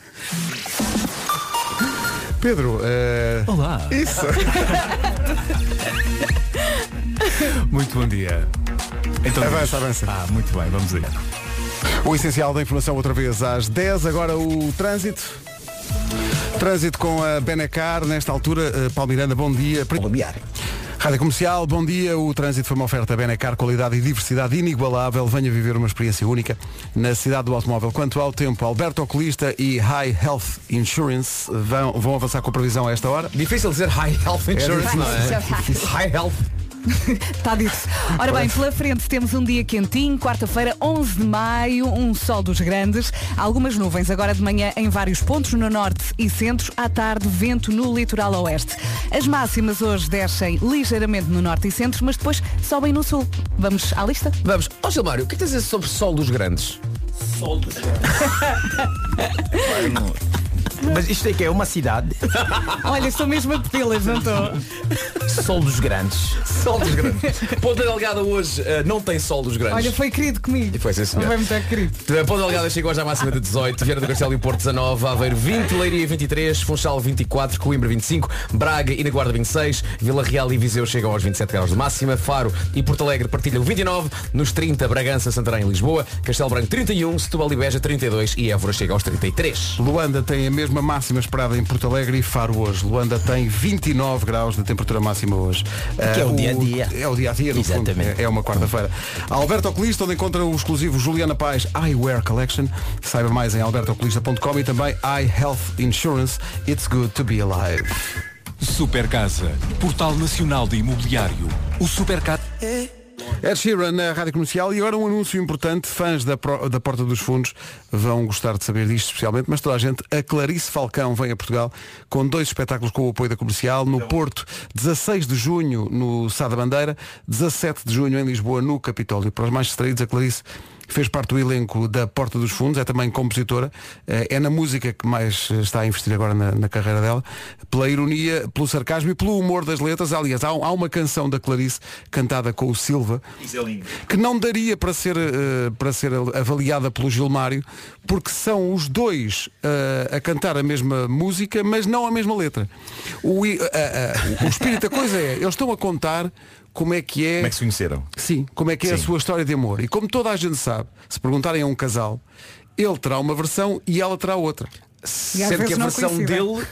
Speaker 3: Pedro, eh,
Speaker 11: Olá.
Speaker 3: Isso.
Speaker 11: Muito bom dia. Então,
Speaker 3: Avança, avança.
Speaker 11: Ah, muito bem, vamos aí.
Speaker 3: O essencial da informação outra vez às 10, agora o trânsito. Trânsito com a Benacar, nesta altura, eh, Paulo Miranda, bom dia. Rádio Comercial, bom dia. O trânsito foi uma oferta Benacar, qualidade e diversidade inigualável. Venha viver uma experiência única na cidade do automóvel. Quanto ao tempo, Alberto Oculista e High Health Insurance vão, vão avançar com a previsão a esta hora.
Speaker 6: Difícil dizer High Health Insurance, não é? [laughs] High Health.
Speaker 2: Está [laughs] dito. Ora bem, pela frente temos um dia quentinho, quarta-feira, 11 de maio, um sol dos grandes, algumas nuvens agora de manhã em vários pontos no norte e centro, à tarde vento no litoral oeste. As máximas hoje descem ligeiramente no norte e centro, mas depois sobem no sul. Vamos à lista?
Speaker 6: Vamos. Ó Gilmário, o que tens a dizer sobre Sol dos Grandes?
Speaker 14: Sol dos [laughs] Mas isto é que é uma cidade. [laughs]
Speaker 2: Olha, estou mesmo a pedi-las, não estou?
Speaker 14: Sol dos Grandes.
Speaker 6: Sol dos Grandes. Ponta Delgada hoje eh, não tem Sol dos Grandes.
Speaker 2: Olha, foi querido comigo.
Speaker 6: E foi sim, senhor.
Speaker 2: Foi muito querido.
Speaker 6: Ponta Delgada chegou hoje à máxima de 18, Vieira do Castelo e Porto 19, Aveiro 20, Leiria 23, Funchal 24, Coimbra 25, Braga e na Guarda 26, Vila Real e Viseu chegam aos 27 graus de máxima, Faro e Porto Alegre partilham 29, nos 30 Bragança, Santarém e Lisboa, Castelo Branco 31, Setúbal e Beja 32 e Évora chega aos 33.
Speaker 3: Luanda tem a mesma máxima esperada em Porto Alegre e Faro hoje. Luanda tem 29 graus de temperatura máxima hoje.
Speaker 14: Que é o
Speaker 3: Ah,
Speaker 14: dia-a-dia.
Speaker 3: É o dia a dia, no fundo.
Speaker 14: Exatamente.
Speaker 3: É, é uma quarta-feira. Alberto Oculista, onde encontra o exclusivo Juliana Paz Eyewear Collection. Saiba mais em albertooculista.com e também Eye Health Insurance. It's good to be alive.
Speaker 18: Super Casa, Portal Nacional de Imobiliário. O Super Casa.
Speaker 3: Ed Sheeran na Rádio Comercial e agora um anúncio importante, fãs da, da Porta dos Fundos vão gostar de saber disto especialmente, mas toda a gente, a Clarice Falcão vem a Portugal com dois espetáculos com o apoio da Comercial, no Porto, 16 de junho no Sá da Bandeira, 17 de junho em Lisboa no Capitólio. Para os mais distraídos, a Clarice fez parte do elenco da Porta dos Fundos, é também compositora, eh, é na música que mais eh, está a investir agora na, na carreira dela, pela ironia, pelo sarcasmo e pelo humor das letras. Aliás, há, há uma canção da Clarice cantada com o Silva que não daria para ser, eh, para ser avaliada pelo Gilmário, porque são os dois eh, a cantar a mesma música, mas não a mesma letra. O, a- a- o espírito da coisa é, eles estão a contar como é que é.
Speaker 10: Como é que se conheceram?
Speaker 3: Sim, como é que é a
Speaker 10: Sim.
Speaker 3: sua história de amor. E como toda a gente sabe, se perguntarem a um casal, ele terá uma versão e ela terá outra.
Speaker 6: Sendo que a versão dele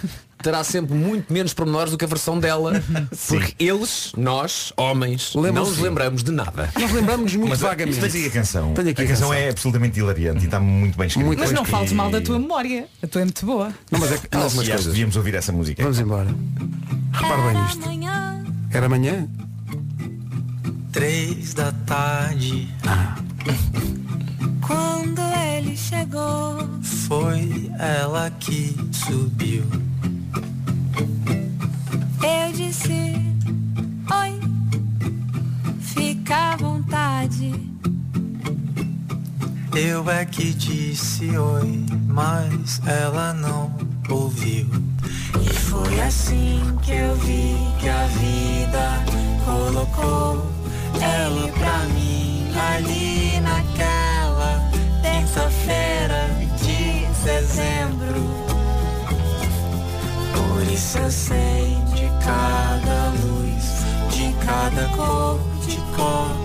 Speaker 6: terá sempre muito menos pormenores do que a versão dela. [laughs] Porque eles, nós, homens, não nos lembramos de nada.
Speaker 3: Nós lembramos muito
Speaker 10: Mas
Speaker 3: vagamente.
Speaker 10: Tens aí a canção.
Speaker 3: Tenho aqui
Speaker 10: a
Speaker 3: a
Speaker 10: canção
Speaker 3: canção.
Speaker 10: é absolutamente hilariante e está muito bem escrita.
Speaker 2: Mas não fales mal da tua memória. A tua é muito boa.
Speaker 3: Não, mas é que algumas coisas.
Speaker 10: devíamos ouvir essa música.
Speaker 3: Vamos embora. Repare bem nisto.
Speaker 5: Amanhã,
Speaker 3: Era amanhã?
Speaker 8: Três da tarde [laughs]
Speaker 5: quando ele chegou,
Speaker 8: foi ela que subiu.
Speaker 5: eu disse: Oi, fica à vontade.
Speaker 8: Eu é que disse oi, mas ela não ouviu. E foi assim que eu vi que a vida colocou ela pra mim ali naquela terça-feira de dezembro. Por isso eu sei de cada luz, de cada cor, de cor.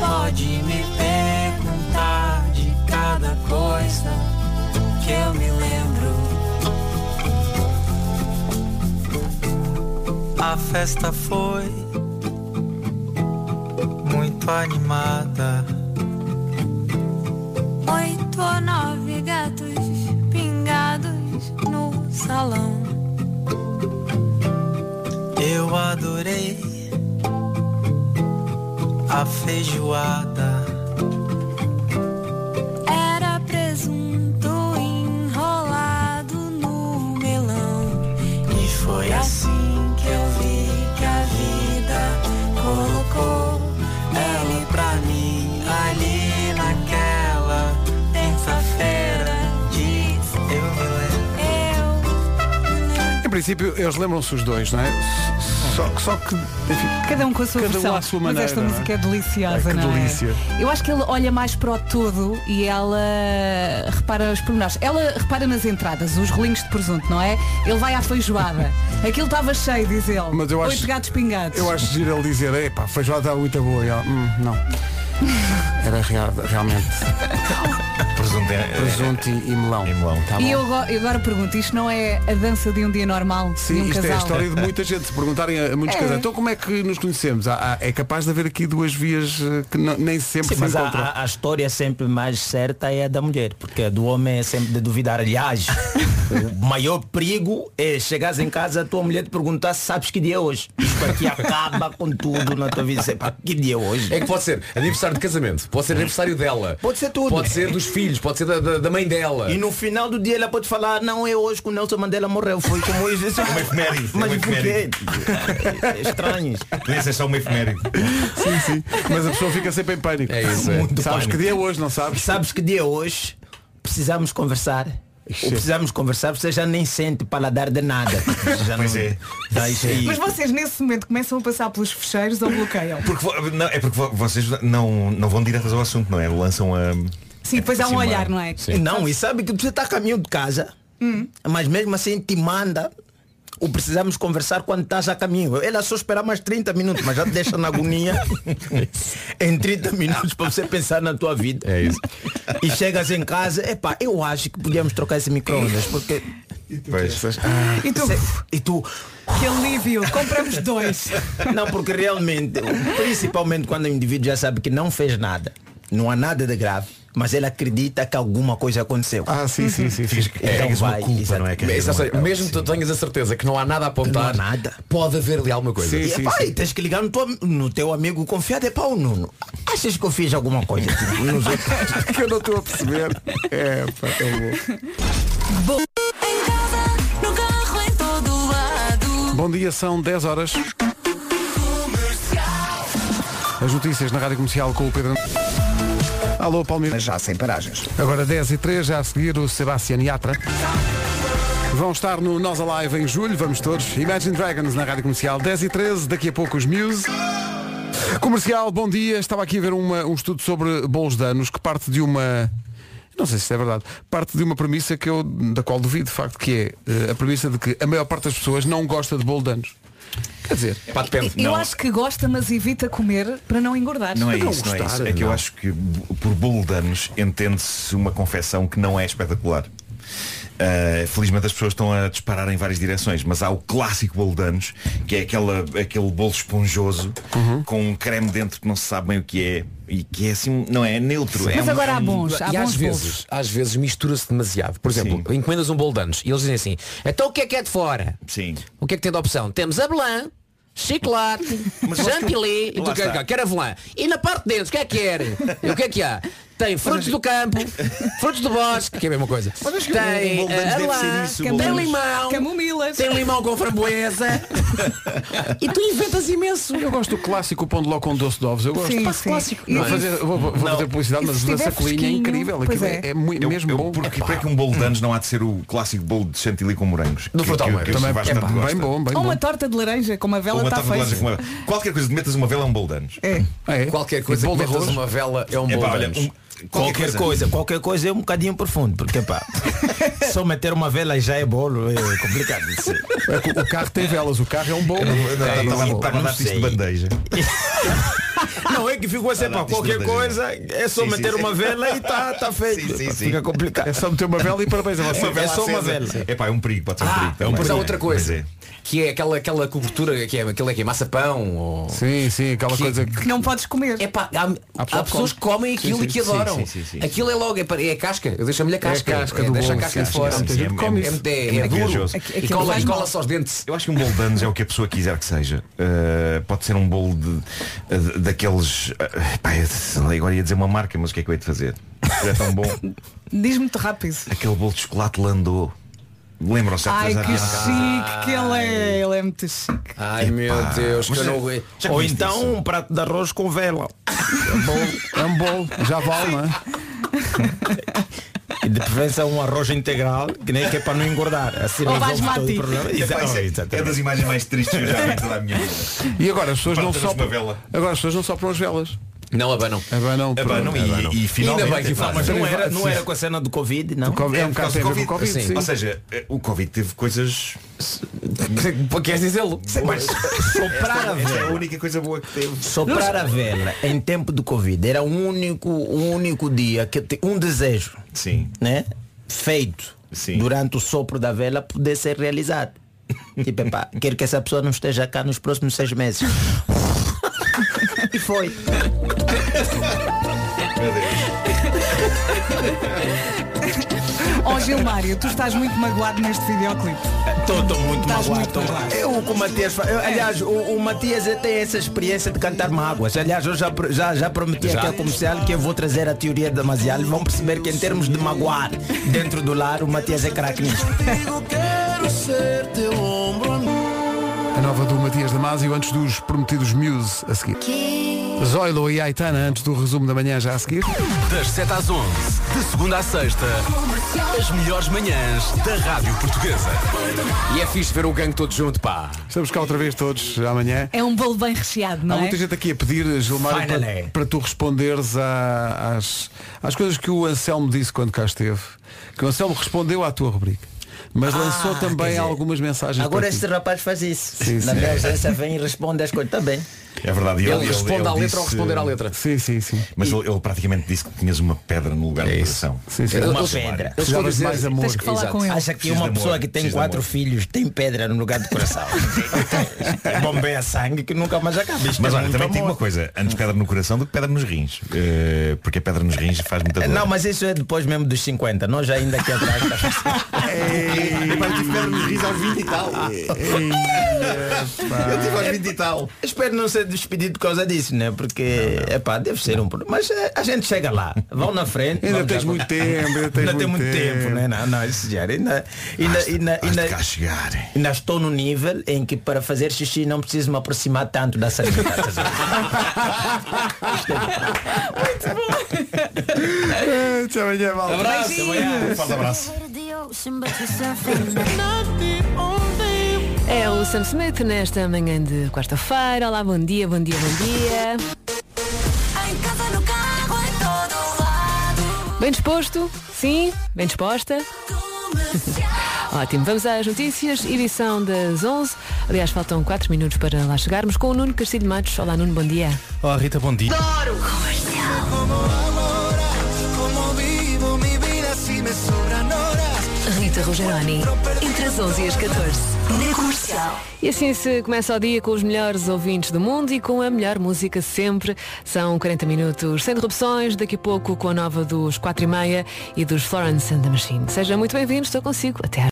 Speaker 8: Pode me perguntar de cada coisa que eu me lembro. A festa foi muito animada.
Speaker 5: Oito ou nove gatos pingados no salão.
Speaker 8: Eu adorei a feijoada.
Speaker 3: Princípio, eles lembram-se os dois, não é? Só, só que, enfim,
Speaker 2: Cada um com a sua
Speaker 3: cada
Speaker 2: versão.
Speaker 3: um à sua
Speaker 2: Mas
Speaker 3: maneira.
Speaker 2: esta
Speaker 3: não é?
Speaker 2: música é deliciosa,
Speaker 3: Ai, que
Speaker 2: não
Speaker 3: delícia.
Speaker 2: é? Eu acho que ele olha mais para o todo e ela repara os pormenores. Ela repara nas entradas, os rolinhos de presunto, não é? Ele vai à feijoada. [laughs] Aquilo estava cheio, diz ele.
Speaker 3: Mas eu acho-
Speaker 2: Oito gatos pingados.
Speaker 3: Eu acho giro ele dizer, epá, feijoada está muito boa. E ela, "Hum, não. [laughs] Era real- realmente [laughs]
Speaker 10: é,
Speaker 3: presunto e, e melão.
Speaker 10: e melão.
Speaker 3: Tá
Speaker 2: E
Speaker 3: bom.
Speaker 2: eu agora, eu agora pergunto, isto não é a dança de um dia normal de
Speaker 3: Sim,
Speaker 2: um
Speaker 3: isto
Speaker 2: casal?
Speaker 3: é a história de muita gente. Se perguntarem a, a muitos
Speaker 2: É.
Speaker 3: casais, então como é que nos conhecemos? Há- há- é capaz de haver aqui duas vias eh, que não- nem sempre
Speaker 14: Sim,
Speaker 3: se
Speaker 14: mas a,
Speaker 3: encontram.
Speaker 14: a- a história sempre mais certa é a da mulher, porque a do homem é sempre de duvidar. Aliás, [laughs] o maior perigo é chegares em casa a tua mulher te perguntar se sabes que dia é hoje. Isto aqui acaba com tudo na tua vida. Você, "Pá, Que dia é hoje?
Speaker 6: É que pode ser aniversário de casamento, pode ser aniversário dela,
Speaker 14: Pode ser tudo.
Speaker 6: pode ser dos filhos, pode ser da, da- da mãe dela.
Speaker 14: E no final do dia ela pode falar, não é hoje que o Nelson Mandela morreu, foi como hoje.
Speaker 10: Uma efeméride,
Speaker 14: Mas
Speaker 10: uma
Speaker 14: por quê?
Speaker 10: efeméride.
Speaker 14: É estranho.
Speaker 10: Podia ser só uma efeméride.
Speaker 3: Sim, sim. Mas a pessoa fica sempre em pânico.
Speaker 6: É isso, é.
Speaker 14: Muito
Speaker 3: Sabes
Speaker 14: pânico.
Speaker 3: que dia é hoje, não sabes?
Speaker 14: Sabes que dia é hoje? Precisamos conversar. Ou precisamos conversar, você já nem sente paladar de nada. Já
Speaker 10: Pois
Speaker 14: não-
Speaker 10: é.
Speaker 14: Isso.
Speaker 2: Mas vocês nesse momento começam a passar pelos fecheiros ou bloqueiam?
Speaker 10: Porque, não, é porque vo- vocês não, não vão diretas ao assunto, não é? Lançam a.
Speaker 2: Sim, depois há um
Speaker 10: Sim,
Speaker 2: olhar, não é?
Speaker 14: Não, e sabe que você está a caminho de casa,
Speaker 2: Hum.
Speaker 14: mas mesmo assim te manda o precisamos conversar quando estás a caminho. Ela só esperar mais 30 minutos, mas já te deixa na agonia [laughs] em 30 minutos para você pensar na tua vida.
Speaker 6: É isso.
Speaker 14: E chegas em casa, epá, eu acho que podíamos trocar esse micro-ondas, porque.
Speaker 10: Pois.
Speaker 2: E tu?
Speaker 14: E tu,
Speaker 2: Que alívio, compramos dois.
Speaker 14: Não, porque realmente, principalmente quando o indivíduo já sabe que não fez nada, não há nada de grave, mas ele acredita que alguma coisa aconteceu.
Speaker 3: Ah, sim, sim, sim. sim.
Speaker 14: Então
Speaker 10: Carregas uma
Speaker 14: vai,
Speaker 10: culpa,
Speaker 14: exato.
Speaker 10: não é? Uma-
Speaker 6: seja, mesmo que tu tenhas a certeza que não há nada a apontar,
Speaker 14: Não há nada.
Speaker 6: pode haver ali alguma coisa.
Speaker 3: Sim,
Speaker 14: E,
Speaker 3: sim,
Speaker 14: epá,
Speaker 3: sim.
Speaker 14: tens que ligar no teu, no teu amigo confiado, é pá, o Nuno. Achas que eu fiz alguma coisa? Tipo, [laughs]
Speaker 3: que eu não estou a perceber. É, pá, é bom. Bom dia, são 10 horas. As notícias na Rádio Comercial com o Pedro. Alô, Palmeiras.
Speaker 4: Já sem paragens.
Speaker 3: Agora 10 e 3, já a seguir o Sebastián Yatra. Vão estar no Nós Alive em julho, vamos todos. Imagine Dragons na Rádio Comercial 10 e 13, daqui a pouco os Muse. Comercial, bom dia. Estava aqui a ver uma- um estudo sobre bolos de anos que parte de uma. Não sei se é verdade. Parte de uma premissa que eu, da qual duvido, de facto, que é eh, a premissa de que a maior parte das pessoas não gosta de bolo de anos. Quer dizer,
Speaker 6: Pá, depende.
Speaker 2: Eu
Speaker 10: Não.
Speaker 2: acho que gosta, mas evita comer para não engordar.
Speaker 10: Não é
Speaker 3: Não
Speaker 10: isso, não é
Speaker 3: gostar,
Speaker 10: isso. É que eu acho que por bolo de anos entende-se uma confecção que não é espetacular. Uh, felizmente as pessoas estão a disparar em várias direções, mas há o clássico bolo de anos, que é aquela, aquele bolo esponjoso com um creme dentro que não se sabe bem o que é e que é assim, não é, é neutro. é
Speaker 2: Mas
Speaker 10: um-
Speaker 2: agora
Speaker 10: é
Speaker 2: há
Speaker 10: um-
Speaker 2: bons, há
Speaker 6: e às
Speaker 2: bons
Speaker 6: vezes,
Speaker 2: bolos.
Speaker 6: às vezes mistura-se demasiado. Por exemplo, encomendas um bolo de anos e eles dizem assim, então o que é que é de fora?
Speaker 10: Sim.
Speaker 6: O que é que tem de opção? Temos avelã, chocolate, [laughs] chantilly, e tu quer, quer avelã. E na parte de dentro, o que é que quer? E o que é que há? Tem frutos do campo, frutos do bosque, que é a mesma coisa.
Speaker 10: Mas acho que
Speaker 6: Tem
Speaker 10: um
Speaker 6: eh,
Speaker 10: isso,
Speaker 6: tem limão.
Speaker 14: Tem limão com framboesa. e tu inventas imenso.
Speaker 3: Eu gosto do clássico pão de ló com doce de ovos. Eu gosto.
Speaker 2: Sim,
Speaker 3: Faço
Speaker 2: sim.
Speaker 3: clássico.
Speaker 2: E-
Speaker 3: Vou fazer, vou, vou
Speaker 10: Não.
Speaker 3: fazer publicidade,
Speaker 2: E
Speaker 3: mas
Speaker 2: se
Speaker 3: o da
Speaker 2: estiver
Speaker 3: sacolinha é
Speaker 2: fresquinho,
Speaker 3: incrível.
Speaker 2: pois
Speaker 3: Aquilo
Speaker 2: é.
Speaker 3: é, é muito,
Speaker 10: Eu-
Speaker 3: mesmo
Speaker 10: eu-
Speaker 3: bom.
Speaker 10: Porque para que um bolo de anos não há de ser o clássico bolo de chantilly com morangos.
Speaker 6: No
Speaker 10: Que-
Speaker 6: frutal
Speaker 10: que-
Speaker 6: meio.
Speaker 10: que o
Speaker 3: Também
Speaker 10: Vasco
Speaker 3: é
Speaker 10: tanto
Speaker 3: bem bom, bem
Speaker 2: Ou
Speaker 3: bom.
Speaker 2: uma torta de laranja com uma vela
Speaker 10: Uma
Speaker 2: está
Speaker 10: torta de laranja
Speaker 2: feita.
Speaker 10: uma- Qualquer coisa que metas uma vela é um bolo de anos.
Speaker 2: É.
Speaker 3: É?
Speaker 6: Qualquer coisa
Speaker 3: E
Speaker 6: que
Speaker 3: bolo de
Speaker 6: metas
Speaker 3: arroz?
Speaker 6: uma vela é um
Speaker 10: É
Speaker 6: bolo de
Speaker 10: olha,
Speaker 6: anos.
Speaker 10: um-
Speaker 14: Qualquer coisa, qualquer coisa é um bocadinho profundo, porque pá, [laughs] só meter uma vela e já é bolo, é complicado.
Speaker 3: É O carro tem velas, o carro é um bom.
Speaker 10: Eu não- eu não-
Speaker 14: É,
Speaker 10: eu estava-
Speaker 14: sim,
Speaker 10: estava a
Speaker 14: não
Speaker 10: dar-te isto de
Speaker 14: sei. [laughs] Não, é que ficou assim, pá,
Speaker 10: Ah, não,
Speaker 14: qualquer coisa, é só
Speaker 10: Sim,
Speaker 14: meter
Speaker 10: sim,
Speaker 14: uma
Speaker 10: sim.
Speaker 14: vela e tá, tá feito.
Speaker 10: Sim, sim, sim.
Speaker 14: Fica complicado.
Speaker 3: É só meter uma vela e parabéns a você.
Speaker 14: É só uma vela.
Speaker 10: É pá, é um perigo, pode ser um perigo.
Speaker 6: Ah,
Speaker 10: também.
Speaker 6: mas há
Speaker 10: É,
Speaker 6: outra coisa.
Speaker 10: é.
Speaker 6: Que é aquela, aquela cobertura que é, aquilo é que é maçapão ou...
Speaker 3: Sim, sim, aquela coisa que.
Speaker 2: Que não podes comer.
Speaker 6: É pá, há, há
Speaker 3: pessoa que
Speaker 6: pessoas que comem aquilo
Speaker 3: Sim,
Speaker 6: e que adoram.
Speaker 10: sim, sim, sim, sim.
Speaker 6: Aquilo é logo, é, é a casca. Eu deixo-me a casca.
Speaker 3: É a casca do
Speaker 6: deixa a casca
Speaker 3: sim,
Speaker 6: de fora.
Speaker 3: sim, sim,
Speaker 10: sim,
Speaker 3: gente
Speaker 10: é- é-.
Speaker 6: É, é,
Speaker 10: É
Speaker 6: é duro. E cola,
Speaker 2: mal.
Speaker 6: cola-se aos dentes.
Speaker 10: Eu acho que um bolo de anos é o que a pessoa quiser que seja. Uh, pode ser um bolo de- daqueles. Uh, pá, agora ia dizer uma marca, mas o que é que eu ia de fazer? É tão bom. [laughs]
Speaker 2: Diz muito rápido.
Speaker 10: Aquele bolo de chocolate landou. Lembram-se?
Speaker 2: Ai, que
Speaker 10: anos?
Speaker 2: chique que ele é. Ele é muito chique.
Speaker 6: Ai meu Deus, que eu
Speaker 10: é-
Speaker 6: não aguento.
Speaker 10: Já
Speaker 14: Ou então
Speaker 10: isso?
Speaker 14: um prato de arroz com vela.
Speaker 3: É um bolo, já vale, não é? [laughs]
Speaker 14: E de preferência um arroz integral, que nem que é para não engordar. Assim
Speaker 2: Ou
Speaker 14: resolve todo o problema.
Speaker 10: É- é das imagens mais tristes que eu já vi toda a minha vida.
Speaker 3: E agora as pessoas não sopram. Agora as pessoas não sopram as velas.
Speaker 6: Não abanam.
Speaker 3: Abanam.
Speaker 10: Abanam
Speaker 3: pronto.
Speaker 10: e,
Speaker 6: Abanam.
Speaker 10: e finalmente.
Speaker 6: Ainda bem que faz.
Speaker 14: Mas não era, não era com a cena do Covid, não?
Speaker 3: O Covid- É um bocado
Speaker 10: causa
Speaker 3: tem a
Speaker 10: do
Speaker 3: ver com o Covid,
Speaker 6: Sim.
Speaker 3: sim.
Speaker 10: Ou seja, o Covid teve coisas. [laughs]
Speaker 6: Queres dizê-lo?
Speaker 10: Mas
Speaker 14: Soprar a
Speaker 10: esta é a
Speaker 14: vela.
Speaker 10: única coisa boa que teve.
Speaker 14: Soprar a vela em tempo de Covid era um único, um único dia que te- um desejo,
Speaker 10: Sim.
Speaker 14: né? Feito
Speaker 10: Sim.
Speaker 14: durante o sopro da vela poder ser realizado. Tipo, epá, quero que essa pessoa não esteja cá nos próximos seis meses. [laughs] e foi.
Speaker 10: Meu Deus.
Speaker 2: Ó Gilmário, tu estás muito magoado neste videoclipe.
Speaker 14: Estou muito
Speaker 2: Estás
Speaker 14: magoado.
Speaker 2: muito magoado.
Speaker 14: Eu, com o Matias, eu, aliás, o, o Matias tem essa experiência de cantar mágoas. Aliás, eu já, já, já prometi aqui ao comercial que eu vou trazer a teoria da Mazial e vão perceber que em termos de magoar dentro do lar, o Matias é craque nisto.
Speaker 3: A nova do Matias Damasio antes dos prometidos Muse a seguir. Zoilo e Aitana antes do resumo da manhã já a seguir.
Speaker 1: Das 7 às 11, de segunda à sexta, as melhores manhãs da Rádio Portuguesa.
Speaker 6: E é fixe ver o gangue todo junto, pá.
Speaker 3: Estamos cá outra vez todos amanhã.
Speaker 2: É um bolo bem recheado, não
Speaker 3: Há
Speaker 2: é?
Speaker 3: muita gente aqui a pedir, Gilmar, para, para tu responderes à- às, às coisas que o Anselmo disse quando cá esteve. Que o Anselmo respondeu à tua rubrica. Mas lançou
Speaker 14: Ah,
Speaker 3: também
Speaker 14: dizer,
Speaker 3: algumas mensagens.
Speaker 14: Agora
Speaker 3: ti.
Speaker 14: este rapaz faz isso.
Speaker 3: Sim,
Speaker 14: Na
Speaker 3: sim.
Speaker 14: minha ausência vem e responde as coisas. Está bem.
Speaker 10: É verdade. e
Speaker 6: Ele responde à letra ou
Speaker 10: disse-
Speaker 6: responder à letra?
Speaker 3: Sim, sim, sim.
Speaker 10: Mas ele, ele praticamente disse que tinhas uma pedra no lugar do coração.
Speaker 3: sim, sim.
Speaker 6: Eu-
Speaker 14: Uma pedra.
Speaker 3: Precisavas
Speaker 6: dizer-
Speaker 3: mais amor.
Speaker 2: Tens que falar
Speaker 6: Exato.
Speaker 2: com ele.
Speaker 14: Acha que uma pessoa
Speaker 10: amor,
Speaker 14: que tem quatro filhos tem pedra no lugar do coração? [laughs] Bombeia sangue que nunca mais acaba. Isto
Speaker 10: Mas
Speaker 14: é
Speaker 10: olha, também digo
Speaker 14: amor.
Speaker 10: uma coisa, antes pedra no coração do que pedra nos rins. Eh, porque a pedra nos rins faz muita dor.
Speaker 14: Não, mas isso é depois mesmo dos 50. Nós ainda aqui atrás.
Speaker 10: Eu [laughs] tive pedra nos rins aos 20 e tal. Eu tive aos 20 e tal.
Speaker 14: Espero não ser despedido por causa disso, né? Porque, é pá, deve ser um problema. Mas eh, a gente chega lá. Vão na frente.
Speaker 3: Ainda tens
Speaker 14: já-
Speaker 3: muito tempo, ainda [laughs] tens
Speaker 14: Ainda tem
Speaker 3: muito
Speaker 14: muito tempo,
Speaker 3: tempo.
Speaker 14: né? Não, não, isso já. Ainda, ainda, ainda, ainda,
Speaker 10: chegar.
Speaker 14: ainda estou no nível em que para fazer xixi não preciso me aproximar tanto da sanita. estás a ver?
Speaker 3: Até amanhã, malta.
Speaker 6: Abraço, amanhã.
Speaker 10: Forte abraço.
Speaker 12: É o Sam Smith nesta manhã de quarta-feira. Olá, bom dia, bom dia, bom dia.
Speaker 5: Em casa, no carro, em todo lado.
Speaker 12: Bem disposto? Sim? Bem disposta? Ótimo, vamos às notícias, edição das 11. Aliás, faltam 4 minutos para lá chegarmos com o Nuno Castilho Matos. Olá, Nuno, bom dia.
Speaker 11: Olá Rita, bom dia.
Speaker 12: Rita Rogeroni, entre as 11 e as 14, na comercial. E assim se começa o dia com os melhores ouvintes do mundo e com a melhor música sempre. São 40 minutos sem interrupções, daqui a pouco com a nova dos 4 e meia e dos Florence and the Machine. Seja muito bem-vindo, estou consigo. Até